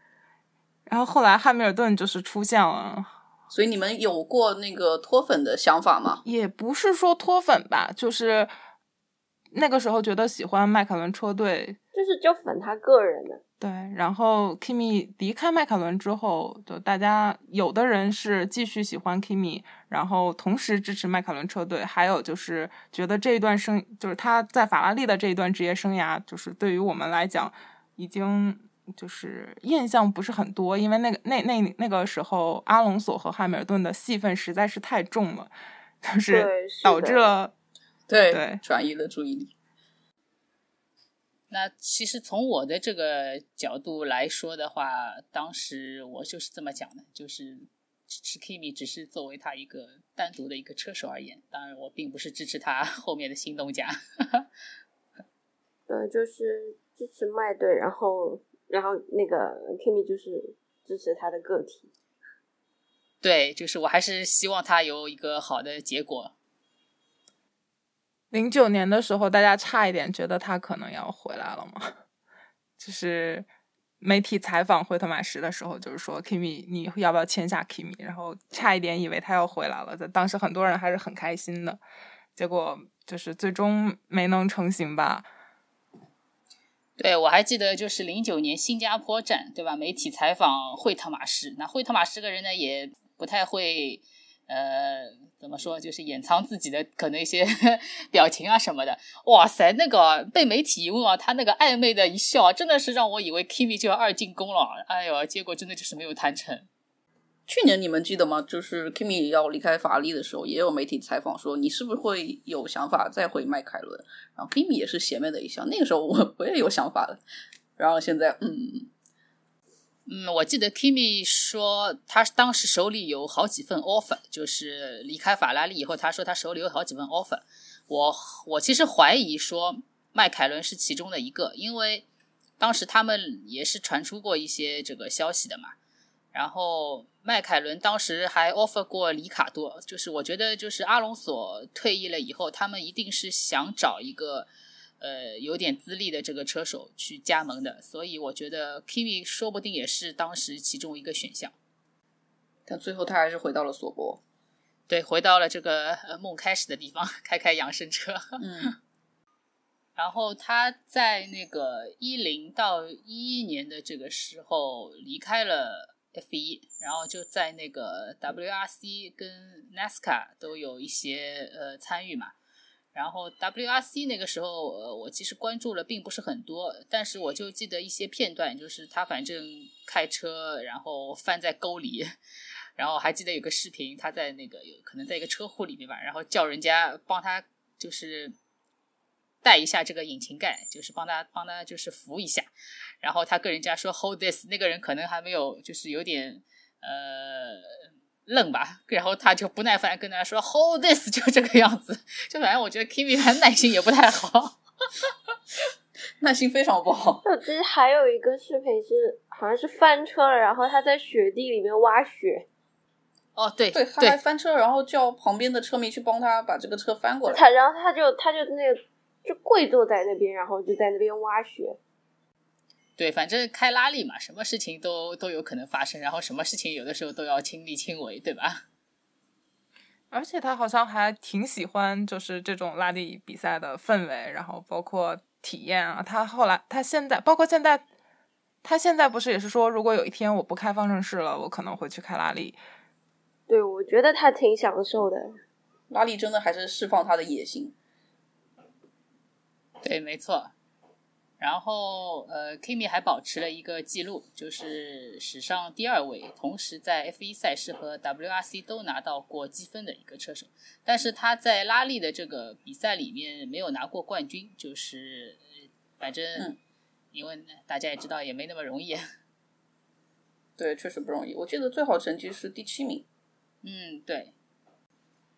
然后后来汉密尔顿就是出现了，所以你们有过那个脱粉的想法吗？也不是说脱粉吧，就是那个时候觉得喜欢迈凯伦车队，就是就粉他个人的。对。然后 Kimi 离开迈凯伦之后，就大家有的人是继续喜欢 Kimi，然后同时支持迈凯伦车队，还有就是觉得这一段生，就是他在法拉利的这一段职业生涯，就是对于我们来讲，已经就是印象不是很多，因为那个那那那个时候，阿隆索和汉密尔顿的戏份实在是太重了，就是导致了对对转移了注意力。那其实从我的这个角度来说的话，当时我就是这么讲的，就是支持 Kimi 只是作为他一个单独的一个车手而言，当然我并不是支持他 [LAUGHS] 后面的新东家。[LAUGHS] 对，就是支持麦队，然后然后那个 Kimi 就是支持他的个体。对，就是我还是希望他有一个好的结果。零九年的时候，大家差一点觉得他可能要回来了嘛，就是媒体采访惠特马什的时候，就是说 Kimi 你要不要签下 Kimi，然后差一点以为他要回来了，在当时很多人还是很开心的，结果就是最终没能成型吧。对，我还记得就是零九年新加坡站，对吧？媒体采访惠特马什，那惠特马什个人呢，也不太会，呃，怎么说，就是掩藏自己的可能一些 [LAUGHS] 表情啊什么的。哇塞，那个被媒体一问啊，他那个暧昧的一笑，真的是让我以为 Kimi 就要二进宫了。哎呦，结果真的就是没有谈成。去年你们记得吗？就是 Kimi 要离开法拉利的时候，也有媒体采访说你是不是会有想法再回迈凯伦？然后 Kimi 也是邪魅的一笑。那个时候我我也有想法了，然后现在嗯，嗯，我记得 Kimi 说他当时手里有好几份 offer，就是离开法拉利以后，他说他手里有好几份 offer。我我其实怀疑说迈凯伦是其中的一个，因为当时他们也是传出过一些这个消息的嘛。然后迈凯伦当时还 offer 过里卡多，就是我觉得就是阿隆索退役了以后，他们一定是想找一个呃有点资历的这个车手去加盟的，所以我觉得 Kimi 说不定也是当时其中一个选项。但最后他还是回到了索博。对，回到了这个呃梦开始的地方，[LAUGHS] 开开养生车。嗯，[LAUGHS] 然后他在那个一零到一一年的这个时候离开了 F 一，然后就在那个 WRC 跟 NASCA 都有一些呃参与嘛。然后 WRC 那个时候，呃，我其实关注了并不是很多，但是我就记得一些片段，就是他反正开车，然后翻在沟里，然后还记得有个视频，他在那个有可能在一个车库里面吧，然后叫人家帮他就是带一下这个引擎盖，就是帮他帮他就是扶一下，然后他跟人家说 hold this，那个人可能还没有就是有点呃愣吧，然后他就不耐烦跟他说 hold this，就这个样子，就反正我觉得 Kimi 他耐心也不太好。[LAUGHS] 耐心非常不好。我记得还有一个视频是好像是翻车了，然后他在雪地里面挖雪，哦，对对，他还翻车，然后叫旁边的车迷去帮他把这个车翻过来。他然后他就他就那个就跪坐在那边，然后就在那边挖雪。对，反正开拉力嘛，什么事情都都有可能发生，然后什么事情有的时候都要亲力亲为，对吧？[LAUGHS] 而且他好像还挺喜欢就是这种拉力比赛的氛围，然后包括体验啊。他后来，他现在，包括现在，他现在不是也是说，如果有一天我不开方程式了，我可能会去开拉力。对，我觉得他挺享受的。拉力真的还是释放他的野心。对，没错。然后，呃，Kimi 还保持了一个记录，就是史上第二位同时在 F1 赛事和 WRC 都拿到过积分的一个车手。但是他在拉力的这个比赛里面没有拿过冠军，就是反正、嗯因为大家也知道也没那么容易。[LAUGHS] 对，确实不容易。我记得最好成绩是第七名。嗯，对。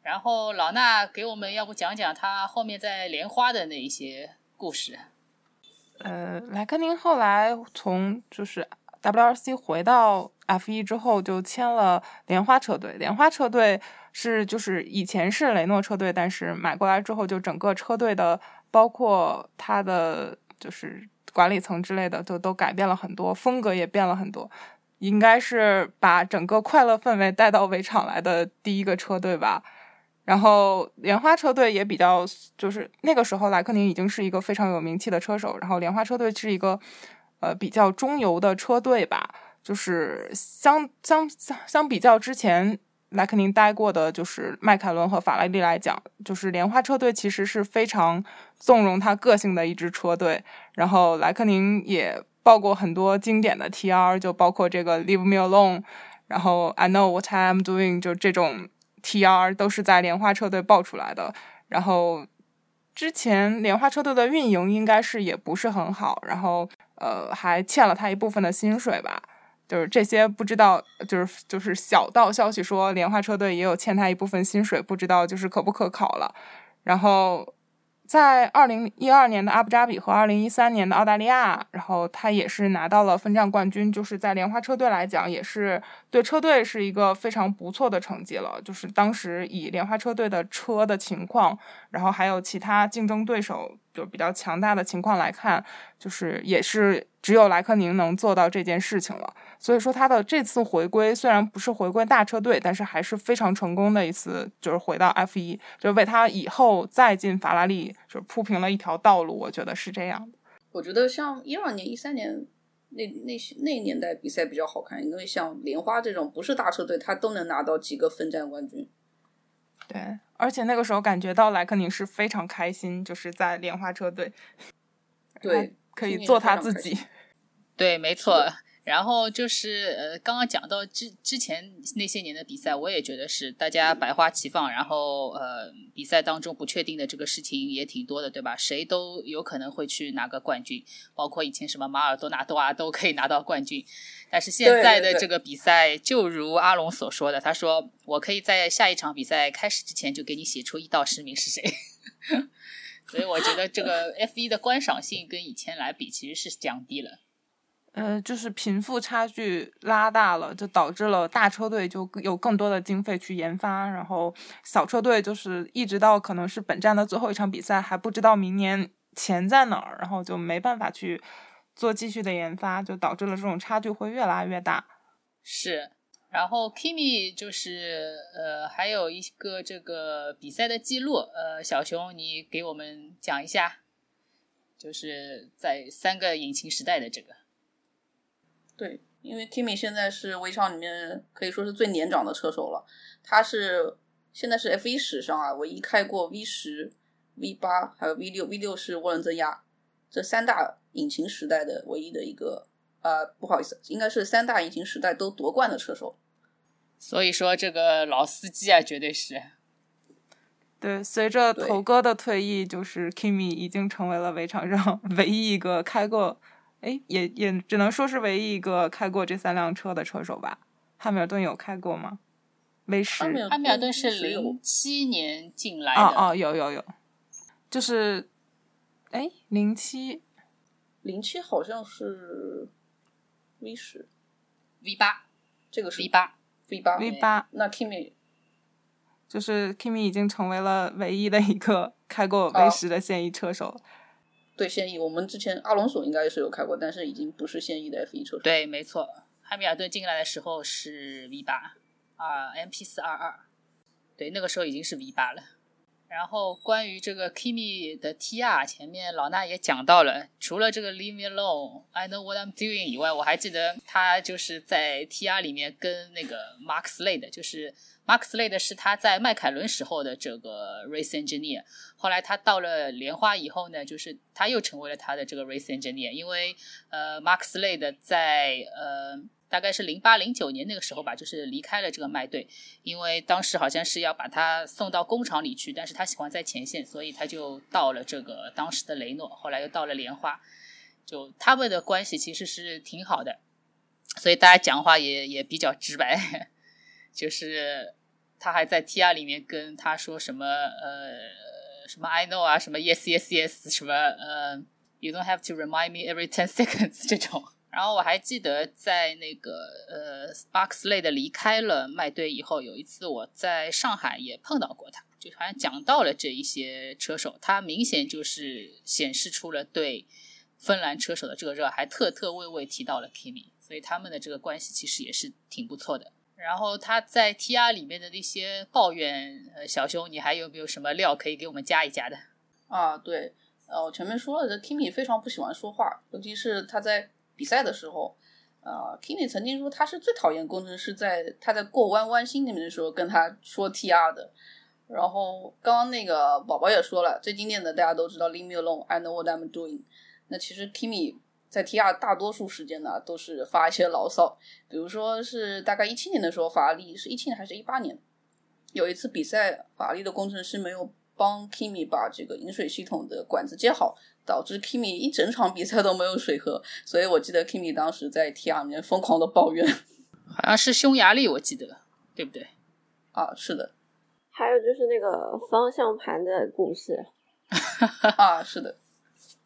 然后老衲给我们要不讲讲他后面在莲花的那一些故事。呃，莱克宁后来从就是 WRC 回到 F1 之后，就签了莲花车队。莲花车队是就是以前是雷诺车队，但是买过来之后，就整个车队的包括他的就是管理层之类的，就都改变了很多，风格也变了很多。应该是把整个快乐氛围带到围场来的第一个车队吧。然后莲花车队也比较，就是那个时候莱克宁已经是一个非常有名气的车手，然后莲花车队是一个呃比较中游的车队吧，就是相相相相比较之前莱克宁待过的，就是迈凯伦和法拉利来讲，就是莲花车队其实是非常纵容他个性的一支车队。然后莱克宁也报过很多经典的 TR，就包括这个 Leave Me Alone，然后 I Know What I Am Doing，就这种。T.R. 都是在莲花车队爆出来的，然后之前莲花车队的运营应该是也不是很好，然后呃还欠了他一部分的薪水吧，就是这些不知道，就是就是小道消息说莲花车队也有欠他一部分薪水，不知道就是可不可考了，然后。在二零一二年的阿布扎比和二零一三年的澳大利亚，然后他也是拿到了分站冠军，就是在莲花车队来讲，也是对车队是一个非常不错的成绩了。就是当时以莲花车队的车的情况，然后还有其他竞争对手就比较强大的情况来看，就是也是只有莱克宁能做到这件事情了。所以说他的这次回归虽然不是回归大车队，但是还是非常成功的一次，就是回到 F 一，就为他以后再进法拉利就是铺平了一条道路。我觉得是这样的。我觉得像一二年、一三年那那些那年代比赛比较好看，因为像莲花这种不是大车队，他都能拿到几个分站冠军。对，而且那个时候感觉到莱克宁是非常开心，就是在莲花车队，对，可以做他自己。对，没错。然后就是呃，刚刚讲到之之前那些年的比赛，我也觉得是大家百花齐放，然后呃，比赛当中不确定的这个事情也挺多的，对吧？谁都有可能会去拿个冠军，包括以前什么马尔多纳多啊都可以拿到冠军。但是现在的这个比赛，就如阿龙所说的，他说我可以在下一场比赛开始之前就给你写出一到十名是谁，[LAUGHS] 所以我觉得这个 F 一的观赏性跟以前来比其实是降低了。呃，就是贫富差距拉大了，就导致了大车队就有更多的经费去研发，然后小车队就是一直到可能是本站的最后一场比赛还不知道明年钱在哪儿，然后就没办法去做继续的研发，就导致了这种差距会越拉越大。是，然后 Kimi 就是呃，还有一个这个比赛的记录，呃，小熊你给我们讲一下，就是在三个引擎时代的这个。对，因为 Kimi 现在是围场里面可以说是最年长的车手了。他是现在是 F1 史上啊唯一开过 V 十、V 八还有 V 六。V 六是涡轮增压这三大引擎时代的唯一的一个呃，不好意思，应该是三大引擎时代都夺冠的车手。所以说这个老司机啊，绝对是。对，随着头哥的退役，就是 Kimi 已经成为了围场上 [LAUGHS] 唯一一个开过。哎，也也只能说是唯一一个开过这三辆车的车手吧。汉密尔顿有开过吗？V 十，汉密尔顿是零七年进来的。哦哦，有有有，就是哎，零七，零七好像是 V 十，V 八，这个是 V 八，V 八，V 八。那 Kimi 就是 Kimi 已经成为了唯一的一个开过 V 十的现役车手。对现役，我们之前阿隆索应该是有开过，但是已经不是现役的 F 一车手。对，没错，汉密尔顿进来的时候是 V 八啊，MP 四二二，对，那个时候已经是 V 八了。然后关于这个 Kimi 的 TR，前面老衲也讲到了，除了这个 Leave Me Alone，I Know What I'm Doing 以外，我还记得他就是在 TR 里面跟那个 Mark Slade，就是。Mark Slade 是他在迈凯伦时候的这个 race engineer，后来他到了莲花以后呢，就是他又成为了他的这个 race engineer，因为呃，Mark Slade 在呃大概是零八零九年那个时候吧，就是离开了这个麦队，因为当时好像是要把他送到工厂里去，但是他喜欢在前线，所以他就到了这个当时的雷诺，后来又到了莲花，就他们的关系其实是挺好的，所以大家讲话也也比较直白，[LAUGHS] 就是。他还在 T R 里面跟他说什么呃什么 I know 啊什么 Yes Yes Yes 什么呃 You don't have to remind me every ten [LAUGHS] seconds 这种。然后我还记得在那个呃，Boxley 离开了麦队以后，有一次我在上海也碰到过他，就好像讲到了这一些车手，他明显就是显示出了对芬兰车手的这个热，还特特为为提到了 Kimi，所以他们的这个关系其实也是挺不错的。然后他在 TR 里面的那些抱怨，呃，小熊，你还有没有什么料可以给我们加一加的？啊，对，呃，我前面说了，这 Kimi 非常不喜欢说话，尤其是他在。比赛的时候，呃，Kimi 曾经说他是最讨厌工程师在他在过弯弯心里面的时候跟他说 TR 的。然后刚刚那个宝宝也说了，最经典的大家都知道 Leave me alone, I know what I'm doing。那其实 Kimi 在 TR 大多数时间呢都是发一些牢骚，比如说是大概一七年的时候，法拉利是一七年还是一八年，有一次比赛，法拉利的工程师没有帮 Kimi 把这个饮水系统的管子接好。导致 Kimi 一整场比赛都没有水喝，所以我记得 Kimi 当时在 T R 里面疯狂的抱怨，[LAUGHS] 好像是匈牙利，我记得，对不对？啊，是的。还有就是那个方向盘的故事，[LAUGHS] 啊，是的。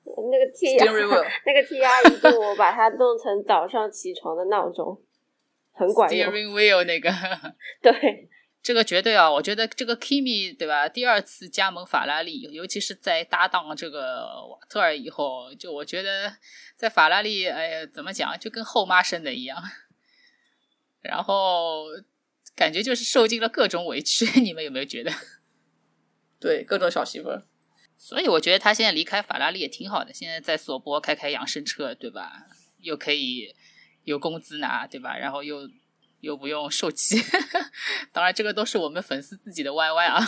那个 T，[LAUGHS] 那个 T2 一度我把它弄成早上起床的闹钟，很管用。Steering wheel 那个，对。[LAUGHS] 这个绝对啊！我觉得这个 Kimi 对吧？第二次加盟法拉利，尤其是在搭档这个瓦特尔以后，就我觉得在法拉利，哎呀，怎么讲，就跟后妈生的一样。然后感觉就是受尽了各种委屈，[LAUGHS] 你们有没有觉得？对，各种小媳妇儿。所以我觉得他现在离开法拉利也挺好的，现在在索博开开养生车，对吧？又可以有工资拿，对吧？然后又。又不用受气，[LAUGHS] 当然这个都是我们粉丝自己的 YY 啊。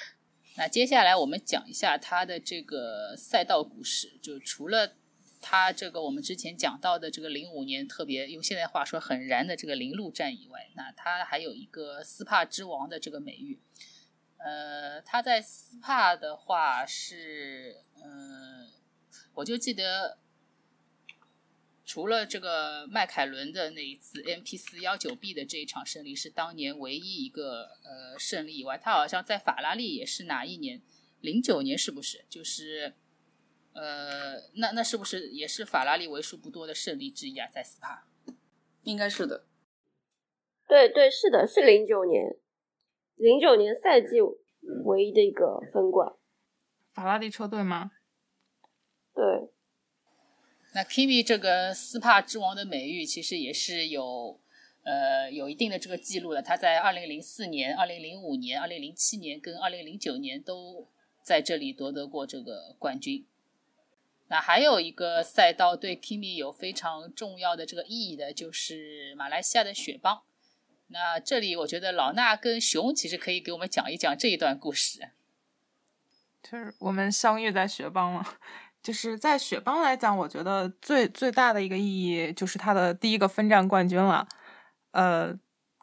[LAUGHS] 那接下来我们讲一下他的这个赛道故事，就除了他这个我们之前讲到的这个零五年特别用现在话说很燃的这个零路战以外，那他还有一个斯帕之王的这个美誉。呃，他在斯帕的话是，嗯，我就记得。除了这个迈凯伦的那一次 MP 四幺九 B 的这一场胜利是当年唯一一个呃胜利以外，他好像在法拉利也是哪一年？零九年是不是？就是呃，那那是不是也是法拉利为数不多的胜利之一啊？在斯帕，应该是的。对对，是的，是零九年，零九年赛季唯一的一个分冠。法拉利车队吗？对。那 Kimi 这个斯帕之王的美誉其实也是有，呃，有一定的这个记录的。他在二零零四年、二零零五年、二零零七年跟二零零九年都在这里夺得过这个冠军。那还有一个赛道对 Kimi 有非常重要的这个意义的，就是马来西亚的雪邦。那这里我觉得老衲跟熊其实可以给我们讲一讲这一段故事。就是我们相遇在雪邦了。就是在雪邦来讲，我觉得最最大的一个意义就是他的第一个分站冠军了。呃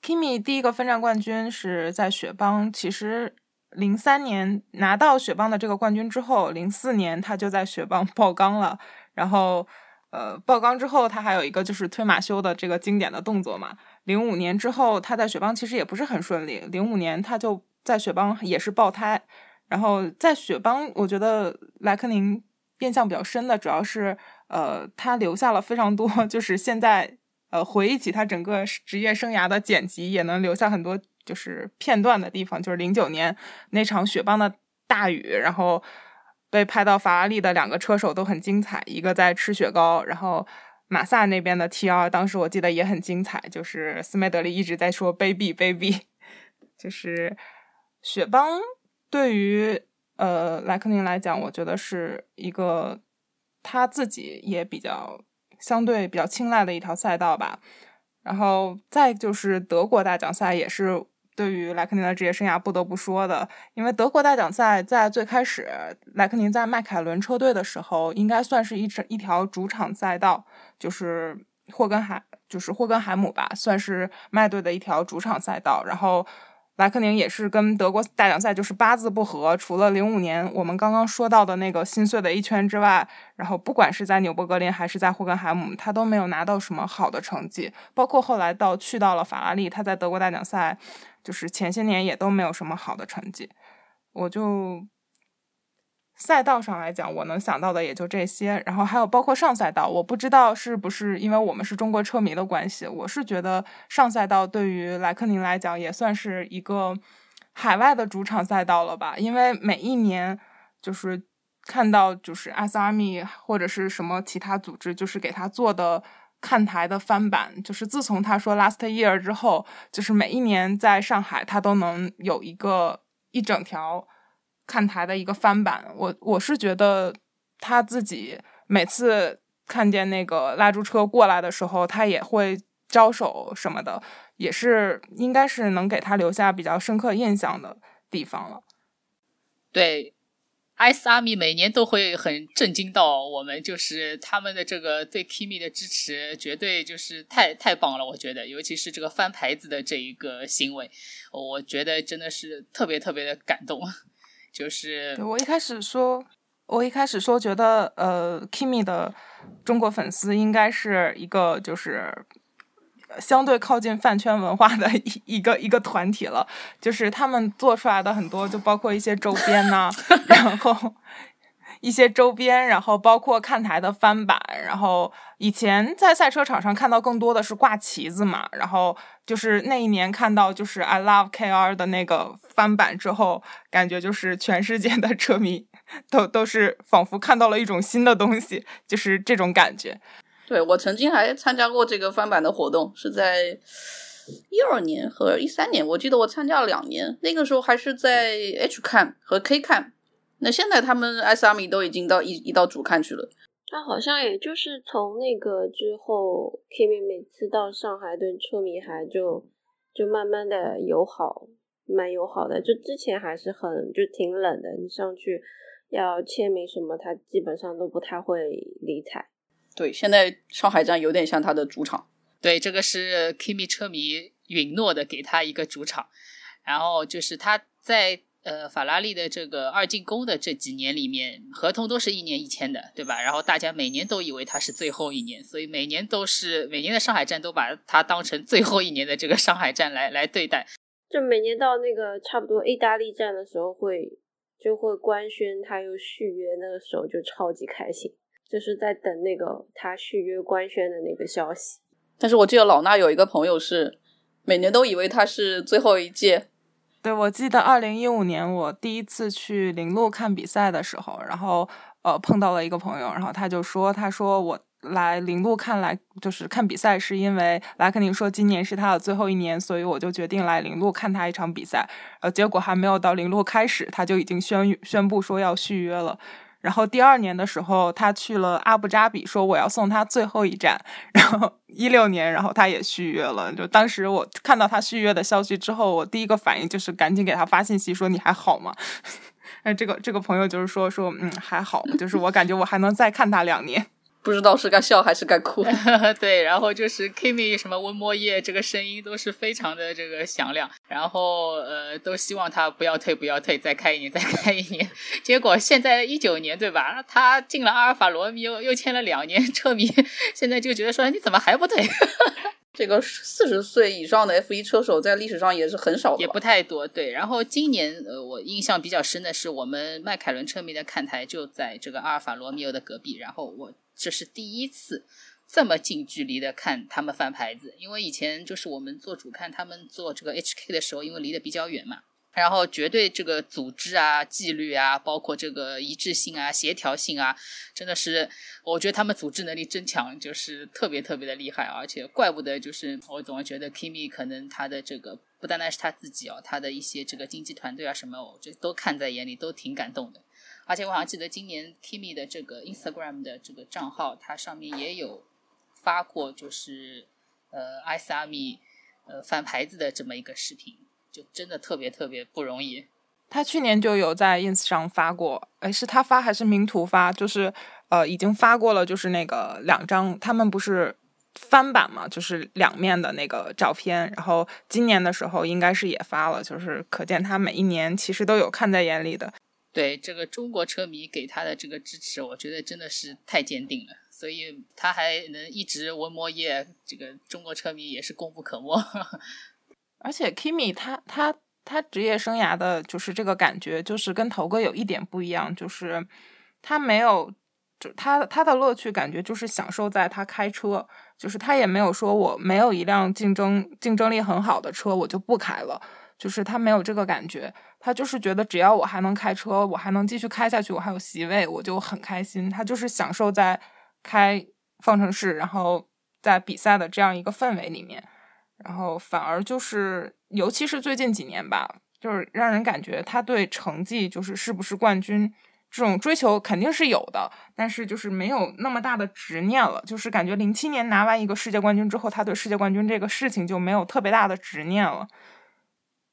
，Kimi 第一个分站冠军是在雪邦。其实零三年拿到雪邦的这个冠军之后，零四年他就在雪邦爆缸了。然后，呃，爆缸之后他还有一个就是推马修的这个经典的动作嘛。零五年之后他在雪邦其实也不是很顺利。零五年他就在雪邦也是爆胎。然后在雪邦，我觉得莱克宁。印象比较深的主要是，呃，他留下了非常多，就是现在，呃，回忆起他整个职业生涯的剪辑，也能留下很多就是片段的地方。就是零九年那场雪邦的大雨，然后被拍到法拉利的两个车手都很精彩，一个在吃雪糕，然后马萨那边的 T 二，当时我记得也很精彩，就是斯梅德利一直在说 “baby baby”，[LAUGHS] 就是雪邦对于。呃，莱克宁来讲，我觉得是一个他自己也比较相对比较青睐的一条赛道吧。然后再就是德国大奖赛，也是对于莱克宁的职业生涯不得不说的，因为德国大奖赛在最开始莱克宁在迈凯伦车队的时候，应该算是一整一条主场赛道，就是霍根海就是霍根海姆吧，算是麦队的一条主场赛道，然后。莱克宁也是跟德国大奖赛就是八字不合，除了零五年我们刚刚说到的那个心碎的一圈之外，然后不管是在纽博格林还是在霍根海姆，他都没有拿到什么好的成绩。包括后来到去到了法拉利，他在德国大奖赛就是前些年也都没有什么好的成绩。我就赛道上来讲，我能想到的也就这些。然后还有包括上赛道，我不知道是不是因为我们是中国车迷的关系，我是觉得上赛道对于莱克宁来讲也算是一个海外的主场赛道了吧？因为每一年就是看到就是 S Army 或者是什么其他组织，就是给他做的看台的翻版，就是自从他说 Last Year 之后，就是每一年在上海他都能有一个一整条。看台的一个翻版，我我是觉得他自己每次看见那个拉猪车过来的时候，他也会招手什么的，也是应该是能给他留下比较深刻印象的地方了。对，S Army 每年都会很震惊到我们，就是他们的这个对 Kimi 的支持，绝对就是太太棒了。我觉得，尤其是这个翻牌子的这一个行为，我觉得真的是特别特别的感动。就是我一开始说，我一开始说觉得，呃，Kimi 的中国粉丝应该是一个就是相对靠近饭圈文化的一一个一个团体了，就是他们做出来的很多，就包括一些周边呐，[LAUGHS] 然后。一些周边，然后包括看台的翻版，然后以前在赛车场上看到更多的是挂旗子嘛，然后就是那一年看到就是 I Love KR 的那个翻版之后，感觉就是全世界的车迷都都是仿佛看到了一种新的东西，就是这种感觉。对我曾经还参加过这个翻版的活动，是在一二年和一三年，我记得我参加了两年，那个时候还是在 H 看和 K 看。那现在他们 S R M 都已经到一一到主看去了。他好像也就是从那个之后，Kimi 每次到上海对车迷还就就慢慢的友好，蛮友好的。就之前还是很就挺冷的，你上去要签名什么，他基本上都不太会理睬。对，现在上海站有点像他的主场。对，这个是 Kimi 车迷允诺的，给他一个主场。然后就是他在。呃，法拉利的这个二进宫的这几年里面，合同都是一年一签的，对吧？然后大家每年都以为它是最后一年，所以每年都是每年的上海站都把它当成最后一年的这个上海站来来对待。就每年到那个差不多意大利站的时候，会就会官宣他又续约，那个时候就超级开心，就是在等那个他续约官宣的那个消息。但是我记得老衲有一个朋友是每年都以为他是最后一届。对，我记得二零一五年我第一次去零路看比赛的时候，然后呃碰到了一个朋友，然后他就说，他说我来零路看来就是看比赛，是因为莱克宁说今年是他的最后一年，所以我就决定来零路看他一场比赛。呃，结果还没有到零路开始，他就已经宣宣布说要续约了。然后第二年的时候，他去了阿布扎比，说我要送他最后一站。然后一六年，然后他也续约了。就当时我看到他续约的消息之后，我第一个反应就是赶紧给他发信息说：“你还好吗？”那 [LAUGHS] 这个这个朋友就是说说嗯还好，就是我感觉我还能再看他两年。不知道是该笑还是该哭。[LAUGHS] [LAUGHS] 对，然后就是 Kimi 什么温莫叶这个声音都是非常的这个响亮，然后呃都希望他不要退不要退，再开一年再开一年。结果现在一九年对吧？他进了阿尔法罗密欧又签了两年，[LAUGHS] 车迷现在就觉得说你怎么还不退？这个四十岁以上的 F 一车手在历史上也是很少，也不太多。对，然后今年呃我印象比较深的是我们迈凯伦车迷的看台就在这个阿尔法罗密欧的隔壁，然后我。这是第一次这么近距离的看他们翻牌子，因为以前就是我们做主看他们做这个 HK 的时候，因为离得比较远嘛，然后绝对这个组织啊、纪律啊，包括这个一致性啊、协调性啊，真的是我觉得他们组织能力真强，就是特别特别的厉害，而且怪不得就是我总觉得 Kimi 可能他的这个不单单是他自己哦，他的一些这个经纪团队啊什么，我觉得都看在眼里，都挺感动的。而且我好像记得今年 Kimi 的这个 Instagram 的这个账号，它上面也有发过，就是呃 S R M 呃翻牌子的这么一个视频，就真的特别特别不容易。他去年就有在 Ins 上发过，哎，是他发还是名图发？就是呃已经发过了，就是那个两张，他们不是翻版嘛，就是两面的那个照片。然后今年的时候应该是也发了，就是可见他每一年其实都有看在眼里的。对这个中国车迷给他的这个支持，我觉得真的是太坚定了，所以他还能一直文摩耶，这个中国车迷也是功不可没。[LAUGHS] 而且 Kimi 他他他职业生涯的就是这个感觉，就是跟头哥有一点不一样，就是他没有，就他他的乐趣感觉就是享受在他开车，就是他也没有说我没有一辆竞争竞争力很好的车我就不开了，就是他没有这个感觉，他就是觉得只要我还能开车，我还能继续开下去，我还有席位，我就很开心。他就是享受在开方程式，然后在比赛的这样一个氛围里面。然后反而就是，尤其是最近几年吧，就是让人感觉他对成绩就是是不是冠军这种追求肯定是有的，但是就是没有那么大的执念了。就是感觉零七年拿完一个世界冠军之后，他对世界冠军这个事情就没有特别大的执念了。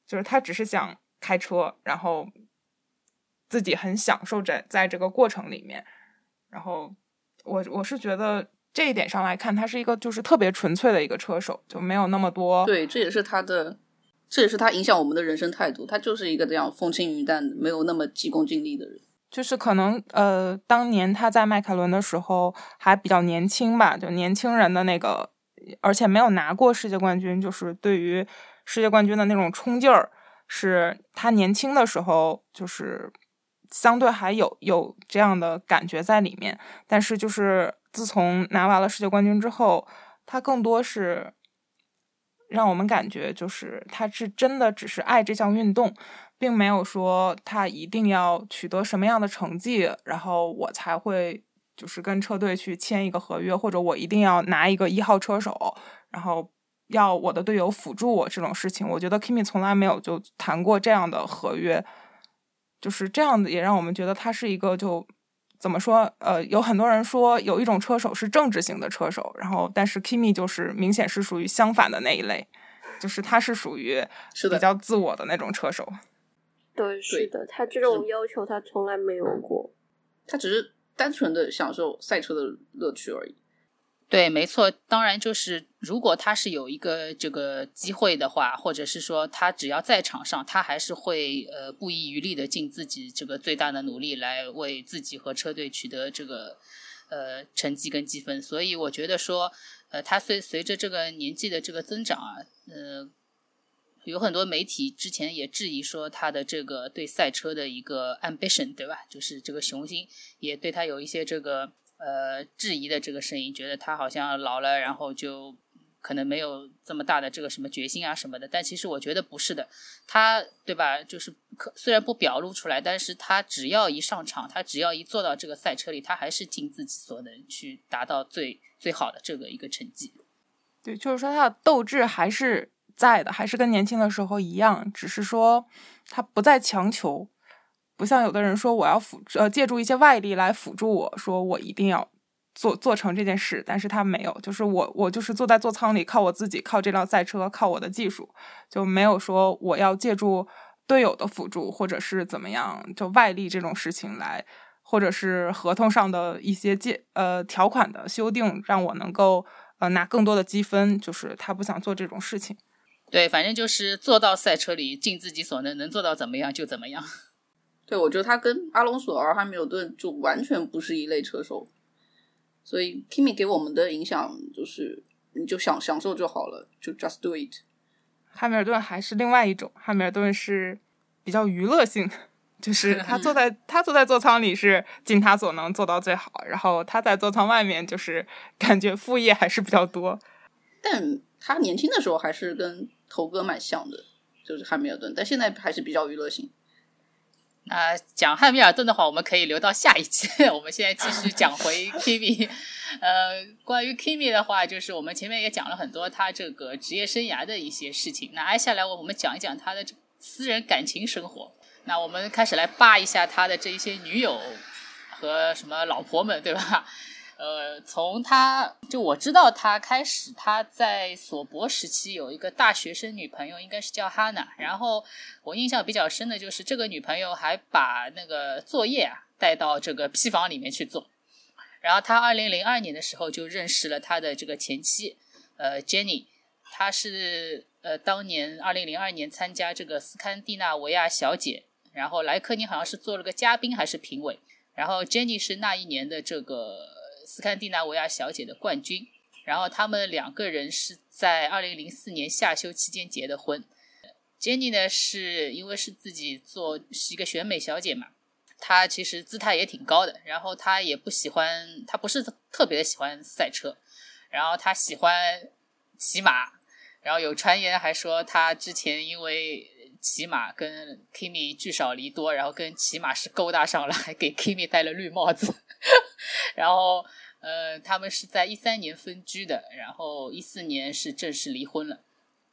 就是他只是想开车，然后自己很享受着在这个过程里面。然后我我是觉得。这一点上来看，他是一个就是特别纯粹的一个车手，就没有那么多。对，这也是他的，这也是他影响我们的人生态度。他就是一个这样风轻云淡、没有那么急功近利的人。就是可能呃，当年他在迈凯伦的时候还比较年轻吧，就年轻人的那个，而且没有拿过世界冠军，就是对于世界冠军的那种冲劲儿，是他年轻的时候就是相对还有有这样的感觉在里面，但是就是。自从拿完了世界冠军之后，他更多是让我们感觉，就是他是真的只是爱这项运动，并没有说他一定要取得什么样的成绩，然后我才会就是跟车队去签一个合约，或者我一定要拿一个一号车手，然后要我的队友辅助我这种事情。我觉得 Kimi 从来没有就谈过这样的合约，就是这样的，也让我们觉得他是一个就。怎么说？呃，有很多人说有一种车手是政治型的车手，然后但是 Kimi 就是明显是属于相反的那一类，就是他是属于比较自我的那种车手。对，是的，他这种要求他从来没有过，他只是单纯的享受赛车的乐趣而已。对，没错，当然就是如果他是有一个这个机会的话，或者是说他只要在场上，他还是会呃不遗余力的尽自己这个最大的努力来为自己和车队取得这个呃成绩跟积分。所以我觉得说，呃，他随随着这个年纪的这个增长啊，呃，有很多媒体之前也质疑说他的这个对赛车的一个 ambition，对吧？就是这个雄心，也对他有一些这个。呃，质疑的这个声音，觉得他好像老了，然后就可能没有这么大的这个什么决心啊什么的。但其实我觉得不是的，他对吧？就是可虽然不表露出来，但是他只要一上场，他只要一坐到这个赛车里，他还是尽自己所能去达到最最好的这个一个成绩。对，就是说他的斗志还是在的，还是跟年轻的时候一样，只是说他不再强求。不像有的人说我要辅呃借助一些外力来辅助我说我一定要做做成这件事，但是他没有，就是我我就是坐在座舱里靠我自己，靠这辆赛车，靠我的技术，就没有说我要借助队友的辅助或者是怎么样，就外力这种事情来，或者是合同上的一些借呃条款的修订，让我能够呃拿更多的积分，就是他不想做这种事情。对，反正就是坐到赛车里，尽自己所能，能做到怎么样就怎么样。对，我觉得他跟阿隆索、尔汉密尔顿就完全不是一类车手，所以 Kimi 给我们的影响就是，你就享享受就好了，就 just do it。汉密尔顿还是另外一种，汉密尔顿是比较娱乐性，就是 [LAUGHS] 他坐在他坐在座舱里是尽他所能做到最好，然后他在座舱外面就是感觉副业还是比较多。但他年轻的时候还是跟头哥蛮像的，就是汉密尔顿，但现在还是比较娱乐性。那讲汉密尔顿的话，我们可以留到下一期。[LAUGHS] 我们现在继续讲回 [LAUGHS] Kimi。呃，关于 Kimi 的话，就是我们前面也讲了很多他这个职业生涯的一些事情。那接下来我我们讲一讲他的私人感情生活。那我们开始来扒一下他的这一些女友和什么老婆们，对吧？呃，从他就我知道他开始，他在索博时期有一个大学生女朋友，应该是叫哈娜。然后我印象比较深的就是这个女朋友还把那个作业啊带到这个 P 房里面去做。然后他二零零二年的时候就认识了他的这个前妻，呃，Jenny，她是呃当年二零零二年参加这个斯堪的纳维亚小姐，然后莱克尼好像是做了个嘉宾还是评委，然后 Jenny 是那一年的这个。斯堪的纳维亚小姐的冠军，然后他们两个人是在二零零四年夏休期间结的婚。Jenny 呢，是因为是自己做是一个选美小姐嘛，她其实姿态也挺高的，然后她也不喜欢，她不是特别的喜欢赛车，然后她喜欢骑马，然后有传言还说她之前因为骑马跟 Kimi 聚少离多，然后跟骑马师勾搭上了，还给 Kimi 戴了绿帽子，然后呃，他们是在一三年分居的，然后一四年是正式离婚了。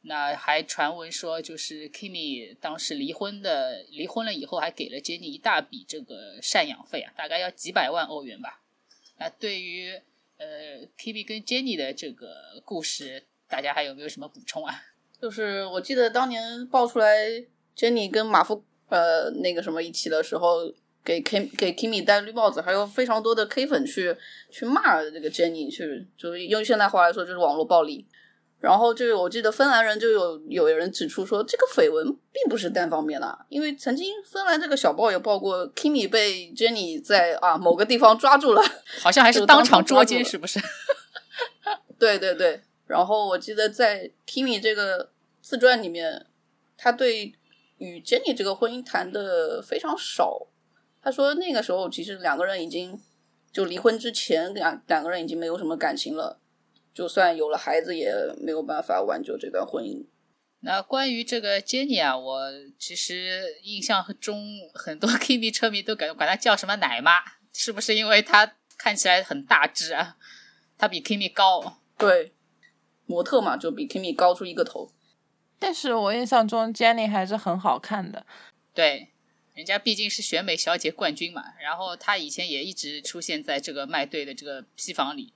那还传闻说，就是 Kimi 当时离婚的，离婚了以后还给了 Jenny 一大笔这个赡养费啊，大概要几百万欧元吧。那对于呃 Kimi 跟 Jenny 的这个故事，大家还有没有什么补充啊？就是我记得当年爆出来 Jenny 跟马夫呃那个什么一起的时候，给 K 给 Kimi 戴绿帽子，还有非常多的 K 粉去去骂这个 Jenny，去就是用现代话来说就是网络暴力。然后就我记得芬兰人就有有人指出说，这个绯闻并不是单方面的，因为曾经芬兰这个小报也报过，Kimi 被 Jenny 在啊某个地方抓住了，[LAUGHS] 好像还是当场捉奸，是不是？[LAUGHS] 对对对。然后我记得在 Kimi 这个自传里面，他对与 Jenny 这个婚姻谈的非常少。他说那个时候其实两个人已经就离婚之前两两个人已经没有什么感情了。就算有了孩子，也没有办法挽救这段婚姻。那关于这个 Jenny 啊，我其实印象中很多 [LAUGHS] Kimi 车迷都管管她叫什么奶妈，是不是因为她看起来很大只啊？她比 Kimi 高。对，模特嘛，就比 Kimi 高出一个头。但是我印象中 Jenny 还是很好看的。对，人家毕竟是选美小姐冠军嘛，然后她以前也一直出现在这个麦队的这个批房里。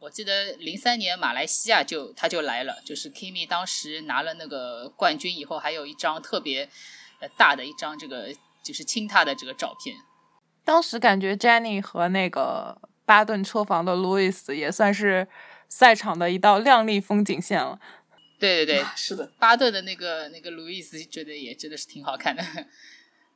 我记得零三年马来西亚就她就来了，就是 Kimi 当时拿了那个冠军以后，还有一张特别呃大的一张这个就是亲她的这个照片。当时感觉 Jenny 和那个巴顿车房的 Louis 也算是赛场的一道亮丽风景线了。对对对，[LAUGHS] 是的，巴顿的那个那个 Louis 觉得也真的是挺好看的。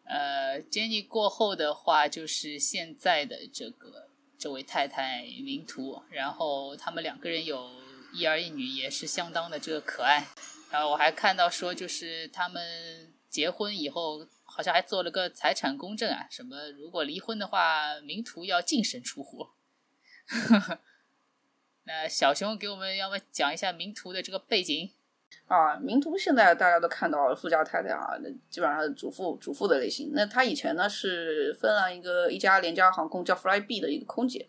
呃，Jenny 过后的话就是现在的这个。这位太太名图，然后他们两个人有一儿一女，也是相当的这个可爱。然后我还看到说，就是他们结婚以后，好像还做了个财产公证啊，什么如果离婚的话，名图要净身出户。[LAUGHS] 那小熊给我们要不讲一下名图的这个背景？啊，名图现在大家都看到了富家太太啊，那基本上是主妇主妇的类型。那她以前呢是芬兰一个一家廉价航空叫 Flybe 的一个空姐。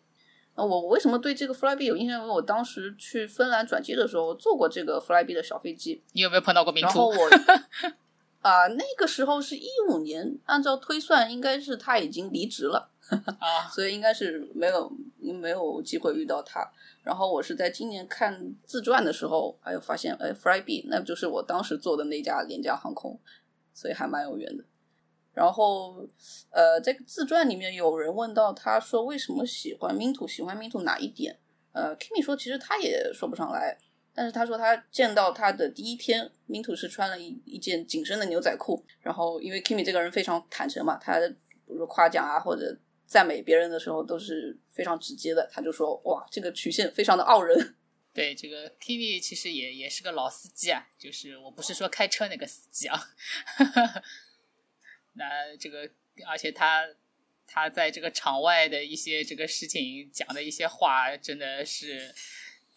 那我为什么对这个 Flybe 有印象？因为我当时去芬兰转机的时候坐过这个 Flybe 的小飞机。你有没有碰到过名图？然后我 [LAUGHS] 啊，那个时候是一五年，按照推算应该是他已经离职了，啊所以应该是没有没有机会遇到他。然后我是在今年看自传的时候，还有发现，哎，Flybe 那就是我当时坐的那家廉价航空，所以还蛮有缘的。然后，呃，这个自传里面有人问到，他说为什么喜欢 Minto，喜欢 Minto 哪一点？呃，Kimi 说其实他也说不上来，但是他说他见到他的第一天，Mint 是穿了一一件紧身的牛仔裤，然后因为 Kimi 这个人非常坦诚嘛，他比如夸奖啊或者。赞美别人的时候都是非常直接的，他就说：“哇，这个曲线非常的傲人。[LAUGHS] ”对，这个 Kimi 其实也也是个老司机啊，就是我不是说开车那个司机啊。[LAUGHS] 那这个，而且他他在这个场外的一些这个事情讲的一些话，真的是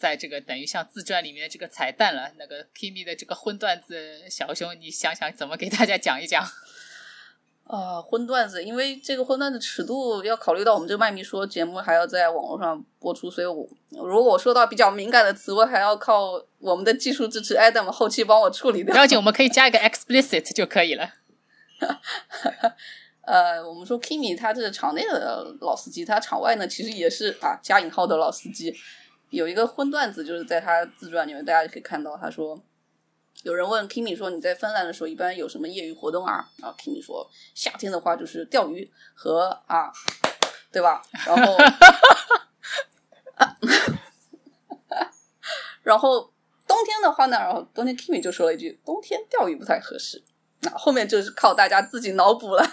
在这个等于像自传里面的这个彩蛋了。那个 Kimi 的这个荤段子，小熊你想想怎么给大家讲一讲？啊，[LAUGHS] 荤段子，因为这个荤段子尺度要考虑到我们这个麦咪说节目还要在网络上播出，所以我如果我说到比较敏感的词，我还要靠我们的技术支持，Adam 后期帮我处理掉。不要紧，我们可以加一个 explicit 就可以了。[LAUGHS] 呃，我们说 Kimi 他这是场内的老司机，他场外呢其实也是啊加引号的老司机。有一个荤段子，就是在他自传里面，大家可以看到，他说。有人问 Kimi 说：“你在芬兰的时候一般有什么业余活动啊？”然后 Kimi 说：“夏天的话就是钓鱼和啊，对吧？然后，然后冬天的话呢？然后冬天 Kimi 就说了一句：‘冬天钓鱼不太合适。’那后面就是靠大家自己脑补了。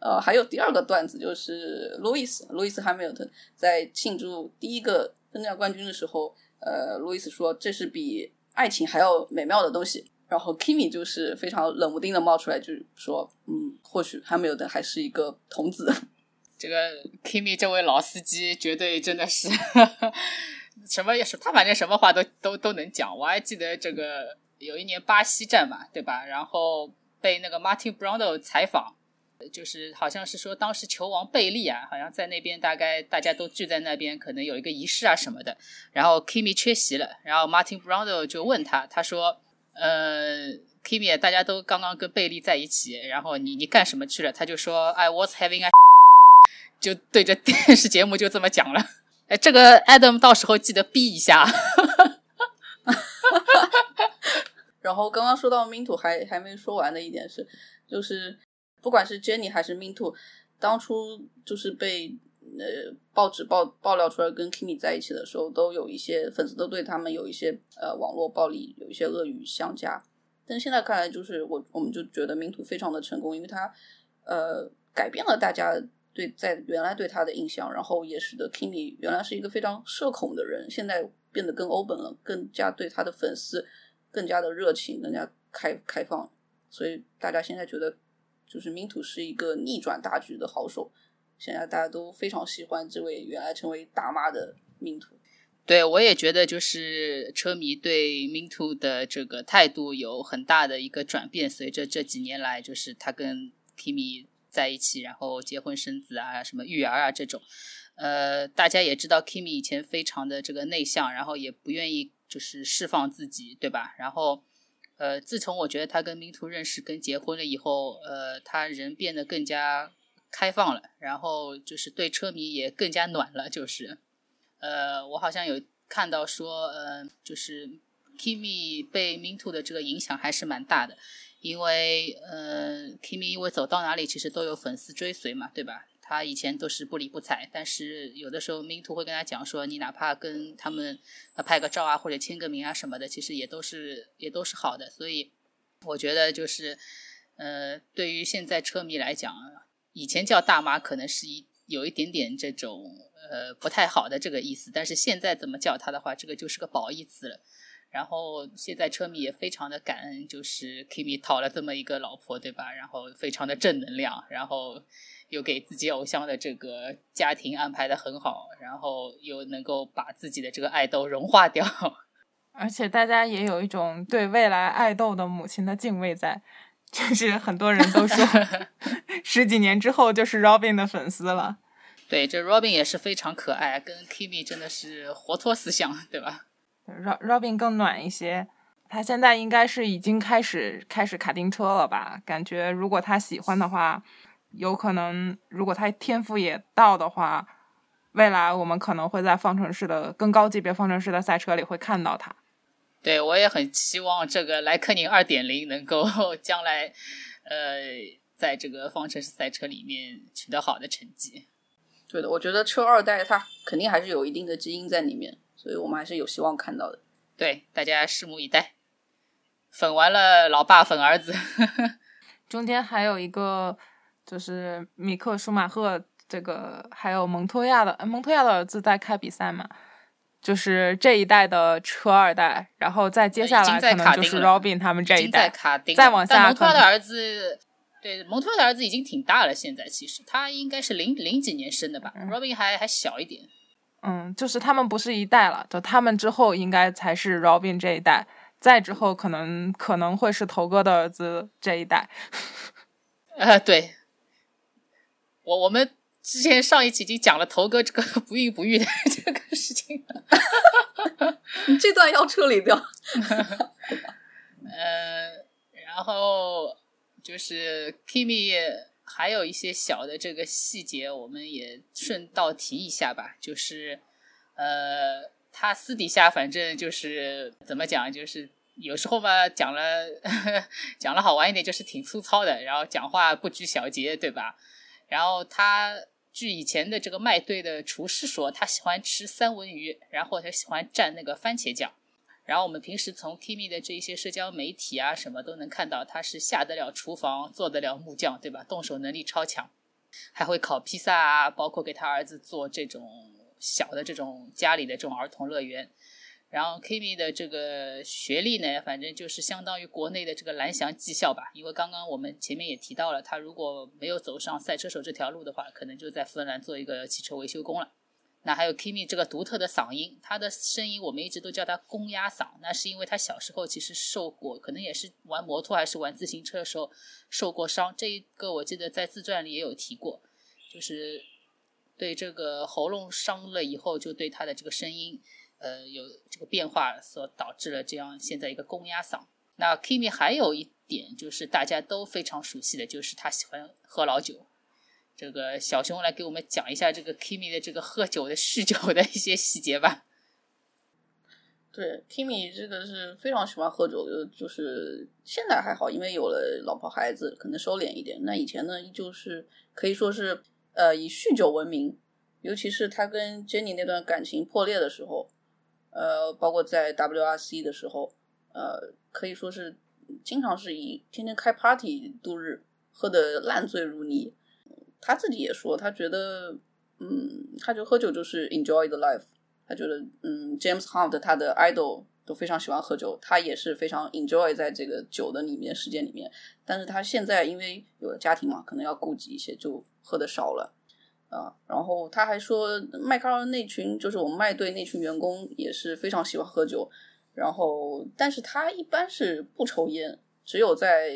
呃，还有第二个段子就是路易斯，路易斯汉密尔顿在庆祝第一个分站冠军的时候，呃，路易斯说：‘这是比’。”爱情还要美妙的东西，然后 Kimi 就是非常冷不丁的冒出来，就是说，嗯，或许还没有的还是一个童子。[LAUGHS] 这个 Kimi 这位老司机绝对真的是 [LAUGHS] 什么也是，他反正什么话都都都能讲。我还记得这个有一年巴西站嘛，对吧？然后被那个 Martin Brando 采访，就是好像是说当时球王贝利啊，好像在那边大概大家都聚在那边，可能有一个仪式啊什么的。然后 Kimi 缺席了，然后 Martin Brando 就问他，他说。呃，Kimi，大家都刚刚跟贝利在一起，然后你你干什么去了？他就说，I was having a，[LAUGHS] 就对着电视节目就这么讲了。哎，这个 Adam 到时候记得逼一下。[LAUGHS] 然后刚刚说到 Minto 还还没说完的一点是，就是不管是 Jenny 还是 Minto，当初就是被呃报纸爆爆料出来跟 Kimi 在一起的时候，都有一些粉丝都对他们有一些呃网络暴力，有一些恶语相加。但现在看来，就是我我们就觉得 Minto 非常的成功，因为他呃改变了大家对在原来对他的印象，然后也使得 Kimi 原来是一个非常社恐的人，现在变得更 open 了，更加对他的粉丝。更加的热情，更加开开放，所以大家现在觉得，就是明土是一个逆转大局的好手。现在大家都非常喜欢这位原来成为大妈的明土。对，我也觉得就是车迷对明土的这个态度有很大的一个转变。随着这几年来，就是他跟 Kimi 在一起，然后结婚生子啊，什么育儿啊这种，呃，大家也知道 Kimi 以前非常的这个内向，然后也不愿意。就是释放自己，对吧？然后，呃，自从我觉得他跟 Minto 认识、跟结婚了以后，呃，他人变得更加开放了，然后就是对车迷也更加暖了。就是，呃，我好像有看到说，呃，就是 Kimi 被 Minto 的这个影响还是蛮大的，因为，呃，Kimi 因为走到哪里其实都有粉丝追随嘛，对吧？他以前都是不理不睬，但是有的时候迷途会跟他讲说，你哪怕跟他们拍个照啊，或者签个名啊什么的，其实也都是也都是好的。所以我觉得就是，呃，对于现在车迷来讲，以前叫大妈可能是一有一点点这种呃不太好的这个意思，但是现在怎么叫他的话，这个就是个褒义词了。然后现在车迷也非常的感恩，就是 Kimi 讨了这么一个老婆，对吧？然后非常的正能量，然后。又给自己偶像的这个家庭安排的很好，然后又能够把自己的这个爱豆融化掉，[LAUGHS] 而且大家也有一种对未来爱豆的母亲的敬畏在，就是很多人都说 [LAUGHS] 十几年之后就是 Robin 的粉丝了。对，这 Robin 也是非常可爱，跟 Kimi 真的是活脱思想，对吧？Rob Robin 更暖一些，他现在应该是已经开始开始卡丁车了吧？感觉如果他喜欢的话。有可能，如果他天赋也到的话，未来我们可能会在方程式的更高级别方程式的赛车里会看到他。对，我也很期望这个莱克宁二点零能够 [LAUGHS] 将来，呃，在这个方程式赛车里面取得好的成绩。对的，我觉得车二代它肯定还是有一定的基因在里面，所以我们还是有希望看到的。对，大家拭目以待。粉完了老爸，粉儿子，[LAUGHS] 中间还有一个。就是米克舒马赫这个，还有蒙托亚的蒙托亚的儿子在开比赛嘛？就是这一代的车二代，然后再接下来可能就是 Robin 他们这一代，再往下。蒙托亚的儿子，对蒙托亚的儿子已经挺大了，现在其实他应该是零零几年生的吧？Robin 还还小一点。嗯，就是他们不是一代了，就他们之后应该才是 Robin 这一代，再之后可能可能会是头哥的儿子这一代。[LAUGHS] 呃，对。我我们之前上一期已经讲了头哥这个 [LAUGHS] 不孕不育的这个事情，[LAUGHS] 你这段要处理掉。呃，然后就是 Kimi 还有一些小的这个细节，我们也顺道提一下吧。就是呃，他私底下反正就是怎么讲，就是有时候嘛讲了 [LAUGHS] 讲了好玩一点，就是挺粗糙的，然后讲话不拘小节，对吧？然后他据以前的这个麦队的厨师说，他喜欢吃三文鱼，然后他喜欢蘸那个番茄酱。然后我们平时从 Kimi 的这一些社交媒体啊什么都能看到，他是下得了厨房，做得了木匠，对吧？动手能力超强，还会烤披萨啊，包括给他儿子做这种小的这种家里的这种儿童乐园。然后 Kimi 的这个学历呢，反正就是相当于国内的这个蓝翔技校吧。因为刚刚我们前面也提到了，他如果没有走上赛车手这条路的话，可能就在芬兰做一个汽车维修工了。那还有 Kimi 这个独特的嗓音，他的声音我们一直都叫他公鸭嗓，那是因为他小时候其实受过，可能也是玩摩托还是玩自行车的时候受过伤。这一个我记得在自传里也有提过，就是对这个喉咙伤了以后，就对他的这个声音。呃，有这个变化所导致了这样现在一个公鸭嗓。那 Kimi 还有一点就是大家都非常熟悉的，就是他喜欢喝老酒。这个小熊来给我们讲一下这个 Kimi 的这个喝酒的酗酒的一些细节吧。对，Kimi 这个是非常喜欢喝酒，就是现在还好，因为有了老婆孩子，可能收敛一点。那以前呢，依旧是可以说是呃以酗酒闻名，尤其是他跟 Jenny 那段感情破裂的时候。呃，包括在 WRC 的时候，呃，可以说是经常是以天天开 party 度日，喝得烂醉如泥。他自己也说，他觉得，嗯，他就喝酒就是 enjoy the life。他觉得，嗯，James Hunt 他的 idol 都非常喜欢喝酒，他也是非常 enjoy 在这个酒的里面世界里面。但是他现在因为有了家庭嘛，可能要顾及一些，就喝的少了。啊，然后他还说，迈凯伦那群就是我们麦队那群员工也是非常喜欢喝酒，然后但是他一般是不抽烟，只有在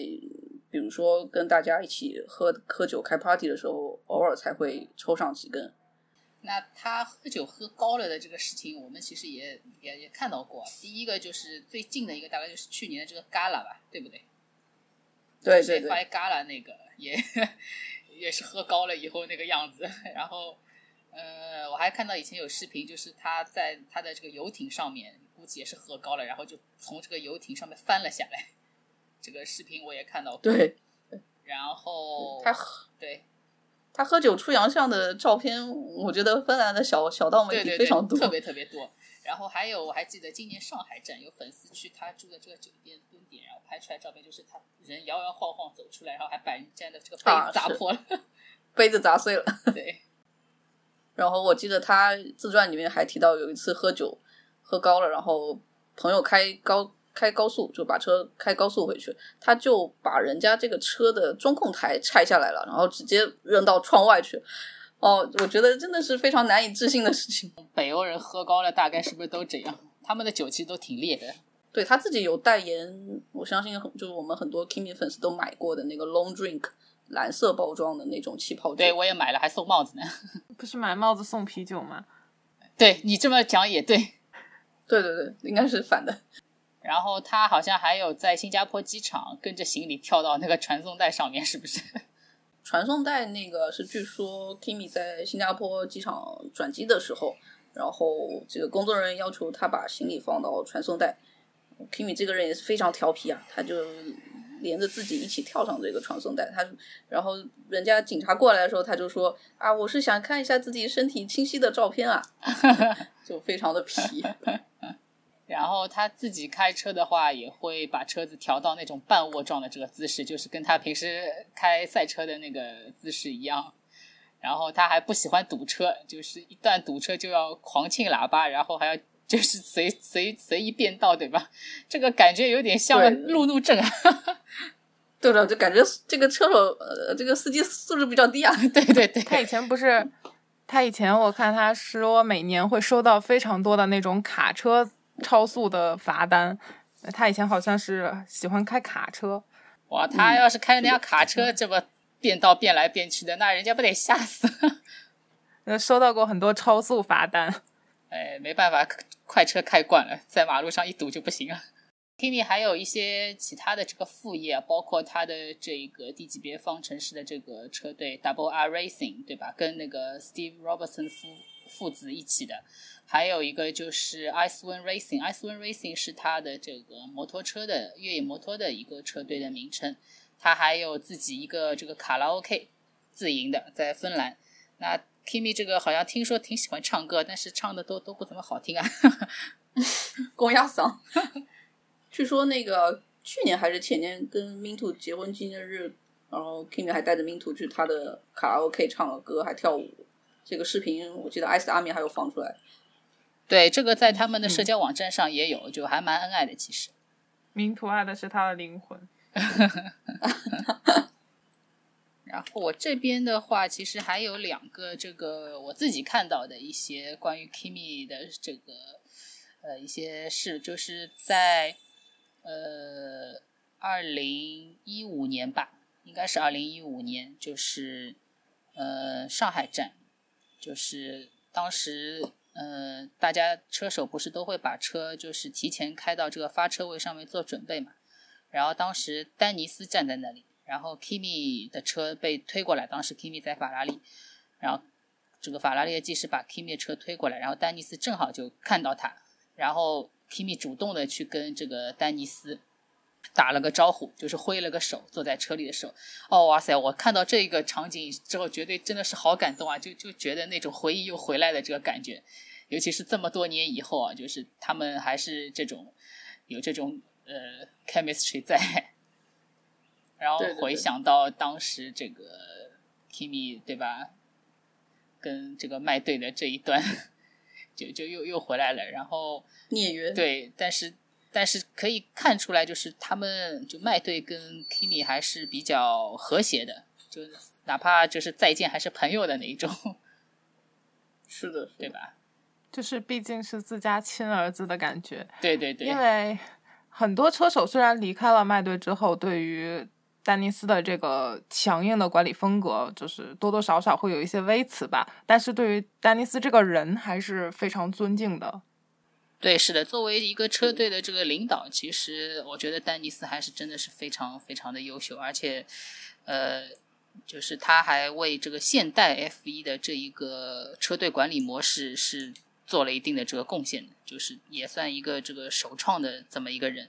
比如说跟大家一起喝喝酒开 party 的时候，偶尔才会抽上几根。那他喝酒喝高了的这个事情，我们其实也也也看到过。第一个就是最近的一个，大概就是去年的这个 Gala 吧，对不对？对对对，Gala 那个也。也是喝高了以后那个样子，[LAUGHS] 然后，呃，我还看到以前有视频，就是他在他的这个游艇上面，估计也是喝高了，然后就从这个游艇上面翻了下来。这个视频我也看到过。对，然后他喝，对，他喝酒出洋相的照片，我觉得芬兰的小小道媒体非常多，特别特别多。然后还有，我还记得今年上海站有粉丝去他住的这个酒店蹲点，然后拍出来照片，就是他人摇摇晃晃走出来，然后还把人家的这个杯子砸破了，[LAUGHS] 杯子砸碎了。[LAUGHS] 对。然后我记得他自传里面还提到有一次喝酒喝高了，然后朋友开高开高速就把车开高速回去，他就把人家这个车的中控台拆下来了，然后直接扔到窗外去。哦，我觉得真的是非常难以置信的事情。北欧人喝高了，大概是不是都这样？他们的酒其实都挺烈的。对他自己有代言，我相信很就是我们很多 Kimi 粉丝都买过的那个 Long Drink 蓝色包装的那种气泡酒。对我也买了，还送帽子呢。[LAUGHS] 不是买帽子送啤酒吗？对你这么讲也对。[LAUGHS] 对对对，应该是反的。然后他好像还有在新加坡机场跟着行李跳到那个传送带上面，是不是？[LAUGHS] 传送带那个是据说 Kimi 在新加坡机场转机的时候，然后这个工作人员要求他把行李放到传送带。Kimi 这个人也是非常调皮啊，他就连着自己一起跳上这个传送带。他然后人家警察过来的时候，他就说啊，我是想看一下自己身体清晰的照片啊，[LAUGHS] 就非常的皮。[LAUGHS] 然后他自己开车的话，也会把车子调到那种半卧状的这个姿势，就是跟他平时开赛车的那个姿势一样。然后他还不喜欢堵车，就是一旦堵车就要狂庆喇叭，然后还要就是随随随意变道，对吧？这个感觉有点像路怒症啊。[LAUGHS] 对了，就感觉这个车手呃，这个司机素质比较低啊。[LAUGHS] 对对对，他以前不是，他以前我看他说每年会收到非常多的那种卡车。超速的罚单，他以前好像是喜欢开卡车。哇，他要是开那辆卡车这么变道变来变去的，那人家不得吓死？[LAUGHS] 呃，收到过很多超速罚单。哎，没办法，快车开惯了，在马路上一堵就不行了。[LAUGHS] Kimi 还有一些其他的这个副业，包括他的这个低级别方程式的这个车队 Double R Racing，对吧？跟那个 Steve Robertson 夫父子一起的。还有一个就是 Icewind Racing，Icewind Racing 是他的这个摩托车的越野摩托的一个车队的名称。他还有自己一个这个卡拉 OK 自营的，在芬兰。那 Kimi 这个好像听说挺喜欢唱歌，但是唱的都都不怎么好听啊，[LAUGHS] 公鸭嗓。[LAUGHS] 据说那个去年还是前年跟 Minto 结婚纪念日，然后 Kimi 还带着 Minto 去他的卡拉 OK 唱了歌，还跳舞。这个视频我记得 S 阿米还有放出来。对，这个在他们的社交网站上也有，就还蛮恩爱的。其实，明图爱的是他的灵魂。[LAUGHS] 然后我这边的话，其实还有两个这个我自己看到的一些关于 Kimi 的这个呃一些事，就是在呃二零一五年吧，应该是二零一五年，就是呃上海站，就是当时呃大家车手不是都会把车就是提前开到这个发车位上面做准备嘛，然后当时丹尼斯站在那里。然后 Kimi 的车被推过来，当时 Kimi 在法拉利，然后这个法拉利的技师把 Kimi 的车推过来，然后丹尼斯正好就看到他，然后 Kimi 主动的去跟这个丹尼斯打了个招呼，就是挥了个手，坐在车里的时候，哦哇塞，我看到这个场景之后，绝对真的是好感动啊，就就觉得那种回忆又回来的这个感觉，尤其是这么多年以后啊，就是他们还是这种有这种呃 chemistry 在。然后回想到当时这个 Kimi 对吧，跟这个麦队的这一段，就就又又回来了。然后孽缘对，但是但是可以看出来，就是他们就麦队跟 Kimi 还是比较和谐的，就哪怕就是再见还是朋友的那一种。[LAUGHS] 是的，对吧？就是毕竟是自家亲儿子的感觉。对对对。因为很多车手虽然离开了麦队之后，对于丹尼斯的这个强硬的管理风格，就是多多少少会有一些微词吧。但是对于丹尼斯这个人，还是非常尊敬的。对，是的，作为一个车队的这个领导，其实我觉得丹尼斯还是真的是非常非常的优秀，而且，呃，就是他还为这个现代 F 一的这一个车队管理模式是做了一定的这个贡献，就是也算一个这个首创的这么一个人。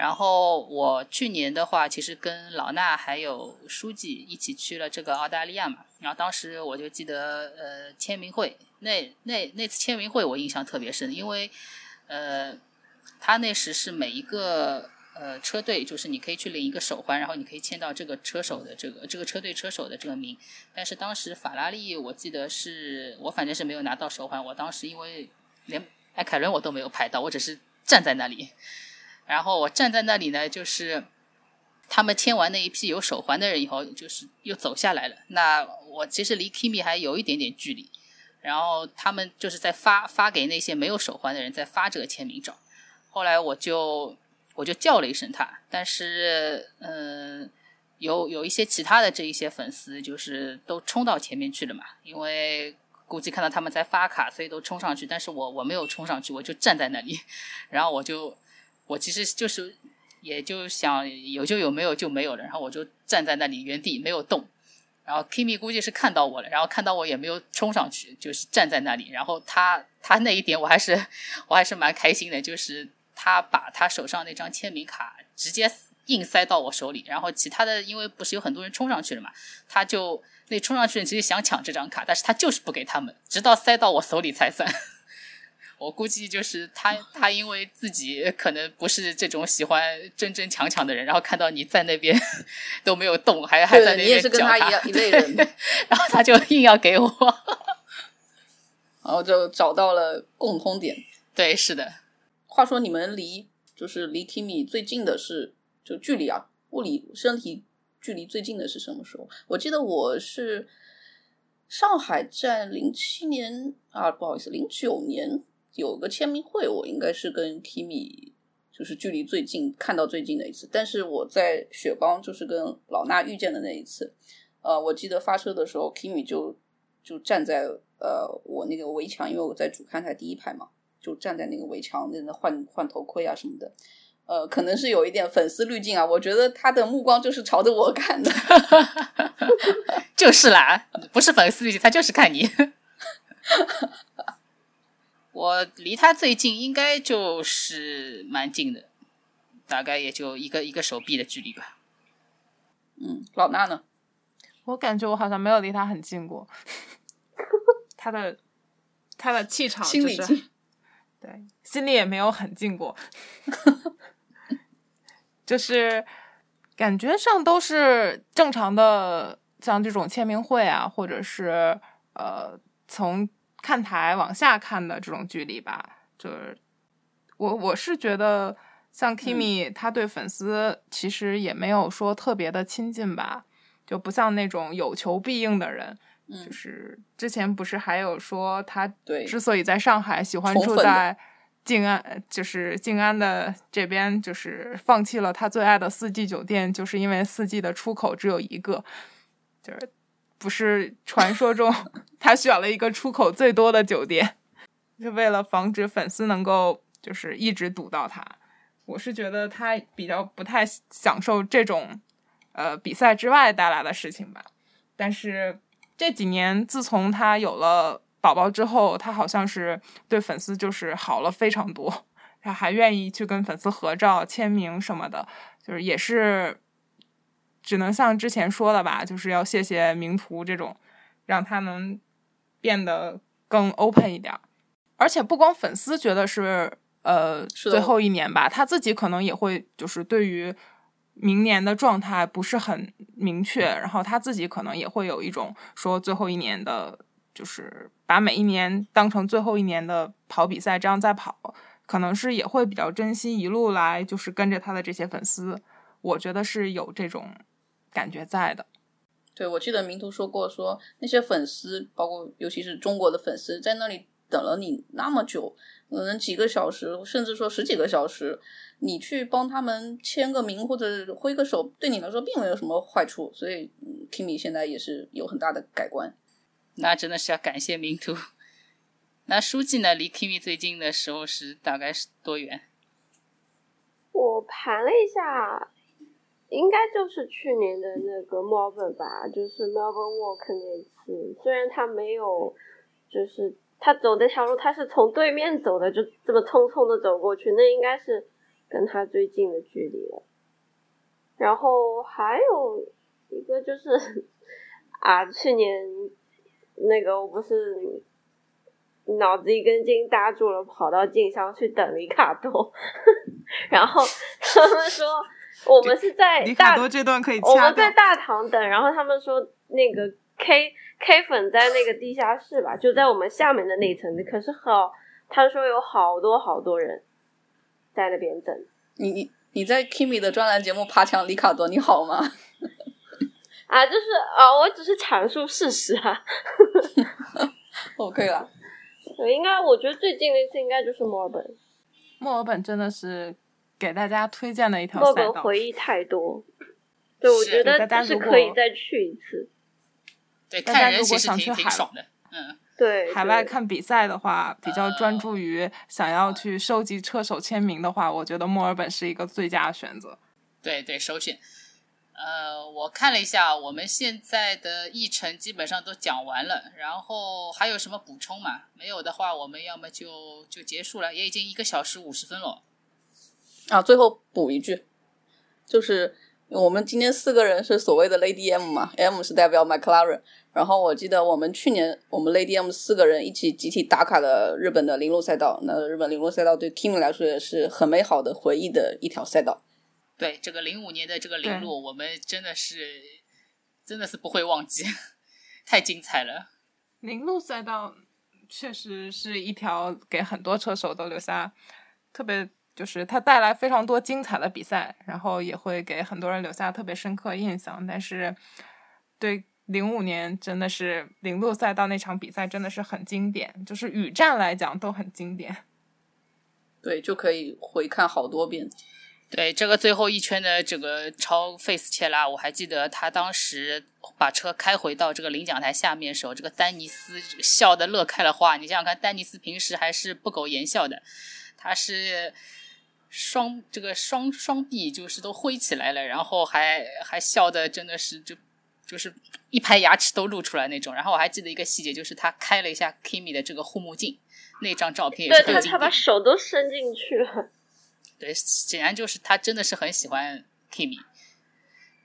然后我去年的话，其实跟老衲还有书记一起去了这个澳大利亚嘛。然后当时我就记得，呃，签名会那那那次签名会我印象特别深，因为，呃，他那时是每一个呃车队，就是你可以去领一个手环，然后你可以签到这个车手的这个这个车队车手的这个名。但是当时法拉利，我记得是我反正是没有拿到手环，我当时因为连艾凯伦我都没有拍到，我只是站在那里。然后我站在那里呢，就是他们签完那一批有手环的人以后，就是又走下来了。那我其实离 Kimi 还有一点点距离。然后他们就是在发发给那些没有手环的人，在发这个签名照。后来我就我就叫了一声他，但是嗯，有有一些其他的这一些粉丝，就是都冲到前面去了嘛，因为估计看到他们在发卡，所以都冲上去。但是我我没有冲上去，我就站在那里，[LAUGHS] 然后我就。我其实就是，也就想有就有，没有就没有了。然后我就站在那里原地没有动。然后 Kimi 估计是看到我了，然后看到我也没有冲上去，就是站在那里。然后他他那一点我还是我还是蛮开心的，就是他把他手上那张签名卡直接硬塞到我手里。然后其他的因为不是有很多人冲上去了嘛，他就那冲上去其实想抢这张卡，但是他就是不给他们，直到塞到我手里才算。我估计就是他，[LAUGHS] 他因为自己可能不是这种喜欢争争抢抢的人，然后看到你在那边 [LAUGHS] 都没有动，还还在那边跟他一样一类人，然后他就硬要给我，[LAUGHS] 然后就找到了共通点。对，是的。话说你们离就是离 Kimi 最近的是就距离啊，物理身体距离最近的是什么时候？我记得我是上海站零七年啊，不好意思，零九年。有个签名会，我应该是跟 Kimi 就是距离最近看到最近的一次。但是我在雪邦就是跟老衲遇见的那一次，呃，我记得发车的时候，Kimi 就就站在呃我那个围墙，因为我在主看台第一排嘛，就站在那个围墙那那换换头盔啊什么的。呃，可能是有一点粉丝滤镜啊，我觉得他的目光就是朝着我看的，[LAUGHS] 就是啦，不是粉丝滤镜，他就是看你。[LAUGHS] 我离他最近应该就是蛮近的，大概也就一个一个手臂的距离吧。嗯，老衲呢？我感觉我好像没有离他很近过。[LAUGHS] 他的他的气场心里近，对，心里也没有很近过。[LAUGHS] 就是感觉上都是正常的，像这种签名会啊，或者是呃从。看台往下看的这种距离吧。就是我我是觉得，像 Kimi 他对粉丝其实也没有说特别的亲近吧，就不像那种有求必应的人。就是之前不是还有说他之所以在上海喜欢住在静安，就是静安的这边，就是放弃了他最爱的四季酒店，就是因为四季的出口只有一个，就是不是传说中他选了一个出口最多的酒店，是为了防止粉丝能够就是一直堵到他。我是觉得他比较不太享受这种呃比赛之外带来的事情吧，但是。这几年，自从他有了宝宝之后，他好像是对粉丝就是好了非常多，他还愿意去跟粉丝合照、签名什么的，就是也是只能像之前说的吧，就是要谢谢名图这种，让他能变得更 open 一点。而且不光粉丝觉得是呃最后一年吧，他自己可能也会就是对于。明年的状态不是很明确，然后他自己可能也会有一种说最后一年的，就是把每一年当成最后一年的跑比赛这样在跑，可能是也会比较珍惜一路来就是跟着他的这些粉丝，我觉得是有这种感觉在的。对，我记得明图说过，说那些粉丝，包括尤其是中国的粉丝，在那里等了你那么久，可能几个小时，甚至说十几个小时。你去帮他们签个名或者挥个手，对你来说并没有什么坏处，所以 Kimi 现在也是有很大的改观。那真的是要感谢明图。[LAUGHS] 那书记呢？离 Kimi 最近的时候是大概是多远？我盘了一下，应该就是去年的那个墨尔本吧，就是 Melbourne Walk 那次。虽然他没有，就是他走那条路，他是从对面走的，就这么匆匆的走过去，那应该是。跟他最近的距离了，然后还有一个就是 [LAUGHS] 啊，去年那个我不是脑子一根筋搭住了，跑到静香去等里卡多，[LAUGHS] 然后他们说我们是在里卡多这段可以我们在大堂等，然后他们说那个 K K 粉在那个地下室吧，就在我们下面的那层，可是好，他说有好多好多人。在那边等你，你你在 Kimi 的专栏节目爬墙里卡多，你好吗？啊，就是啊，我只是阐述事实啊。[LAUGHS] OK 了。[LAUGHS] 我应该，我觉得最近的一次应该就是墨尔本。墨尔本真的是给大家推荐的一条赛道。墨尔本回忆太多，对，我觉得是可以再去一次。对，看人其实挺挺爽的，嗯。对海外看比赛的话，比较专注于想要去收集车手签名的话，我觉得墨尔本是一个最佳的选择。对对，首选。呃，我看了一下，我们现在的议程基本上都讲完了，然后还有什么补充吗？没有的话，我们要么就就结束了，也已经一个小时五十分了。啊，最后补一句，就是我们今天四个人是所谓的 Lady M 嘛，M 是代表 McLaren。然后我记得我们去年我们 Lady M 四个人一起集体打卡了日本的铃鹿赛道，那日本铃鹿赛道对 Kimi 来说也是很美好的回忆的一条赛道。对这个零五年的这个铃鹿，我们真的是真的是不会忘记，[LAUGHS] 太精彩了。铃鹿赛道确实是一条给很多车手都留下特别，就是它带来非常多精彩的比赛，然后也会给很多人留下特别深刻印象。但是对。零五年真的是零路赛道那场比赛真的是很经典，就是雨战来讲都很经典。对，就可以回看好多遍。对，这个最后一圈的这个超 face 切拉，我还记得他当时把车开回到这个领奖台下面的时候，这个丹尼斯笑得乐开了花。你想想看，丹尼斯平时还是不苟言笑的，他是双这个双双臂就是都挥起来了，然后还还笑的真的是就。就是一排牙齿都露出来那种，然后我还记得一个细节，就是他开了一下 Kimi 的这个护目镜，那张照片也是很经典。他把手都伸进去了。对，显然就是他真的是很喜欢 Kimi。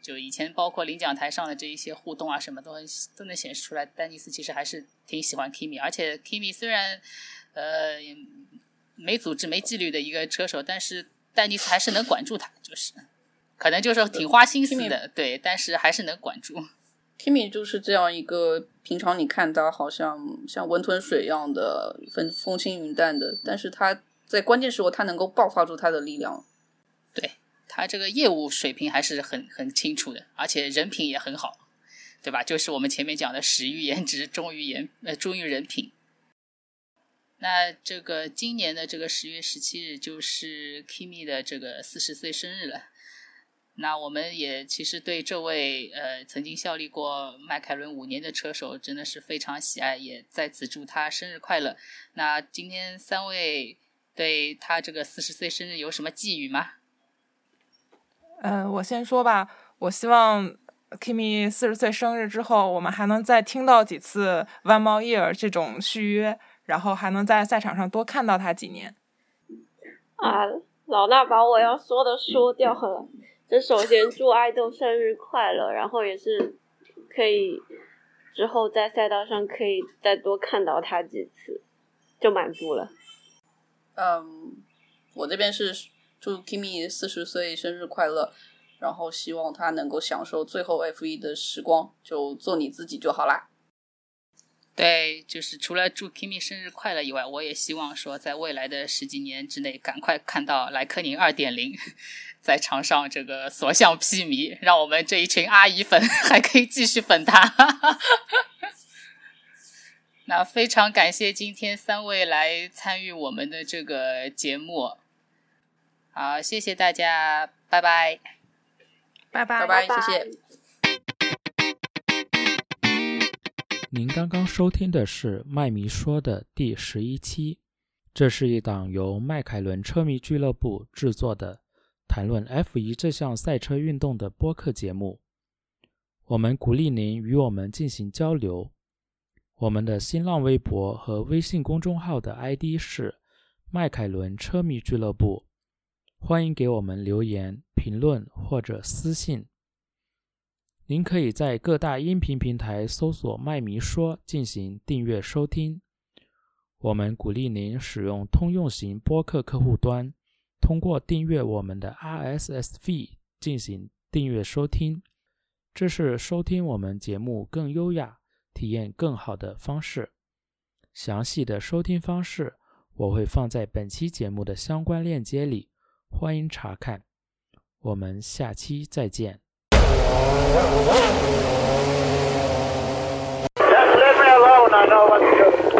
就以前包括领奖台上的这一些互动啊，什么都很都能显示出来，丹尼斯其实还是挺喜欢 Kimi。而且 Kimi 虽然呃没组织、没纪律的一个车手，但是丹尼斯还是能管住他，就是。可能就是挺花心思的，对，但是还是能管住。Kimi 就是这样一个，平常你看他好像像温吞水一样的风风轻云淡的，但是他在关键时候他能够爆发出他的力量。对他这个业务水平还是很很清楚的，而且人品也很好，对吧？就是我们前面讲的始于颜值，忠于颜呃忠于人品。那这个今年的这个十月十七日就是 Kimi 的这个四十岁生日了。那我们也其实对这位呃曾经效力过迈凯伦五年的车手真的是非常喜爱，也在此祝他生日快乐。那今天三位对他这个四十岁生日有什么寄语吗？呃，我先说吧，我希望 Kimi 四十岁生日之后，我们还能再听到几次 One More Year 这种续约，然后还能在赛场上多看到他几年。啊，老衲把我要说的说掉了。这首先祝爱豆生日快乐，然后也是可以之后在赛道上可以再多看到他几次，就满足了。嗯，我这边是祝 Kimi 四十岁生日快乐，然后希望他能够享受最后 F 一的时光，就做你自己就好啦。对，就是除了祝 Kimi 生日快乐以外，我也希望说，在未来的十几年之内，赶快看到莱克宁二点零在场上这个所向披靡，让我们这一群阿姨粉 [LAUGHS] 还可以继续粉他。[LAUGHS] 那非常感谢今天三位来参与我们的这个节目，好，谢谢大家，拜拜，拜拜，拜拜，谢谢。您刚刚收听的是麦迷说的第十一期，这是一档由迈凯伦车迷俱乐部制作的谈论 F1 这项赛车运动的播客节目。我们鼓励您与我们进行交流。我们的新浪微博和微信公众号的 ID 是迈凯伦车迷俱乐部，欢迎给我们留言、评论或者私信。您可以在各大音频平台搜索“麦迷说”进行订阅收听。我们鼓励您使用通用型播客客户端，通过订阅我们的 RSS feed 进行订阅收听。这是收听我们节目更优雅、体验更好的方式。详细的收听方式我会放在本期节目的相关链接里，欢迎查看。我们下期再见。Just leave me alone, I know what to do.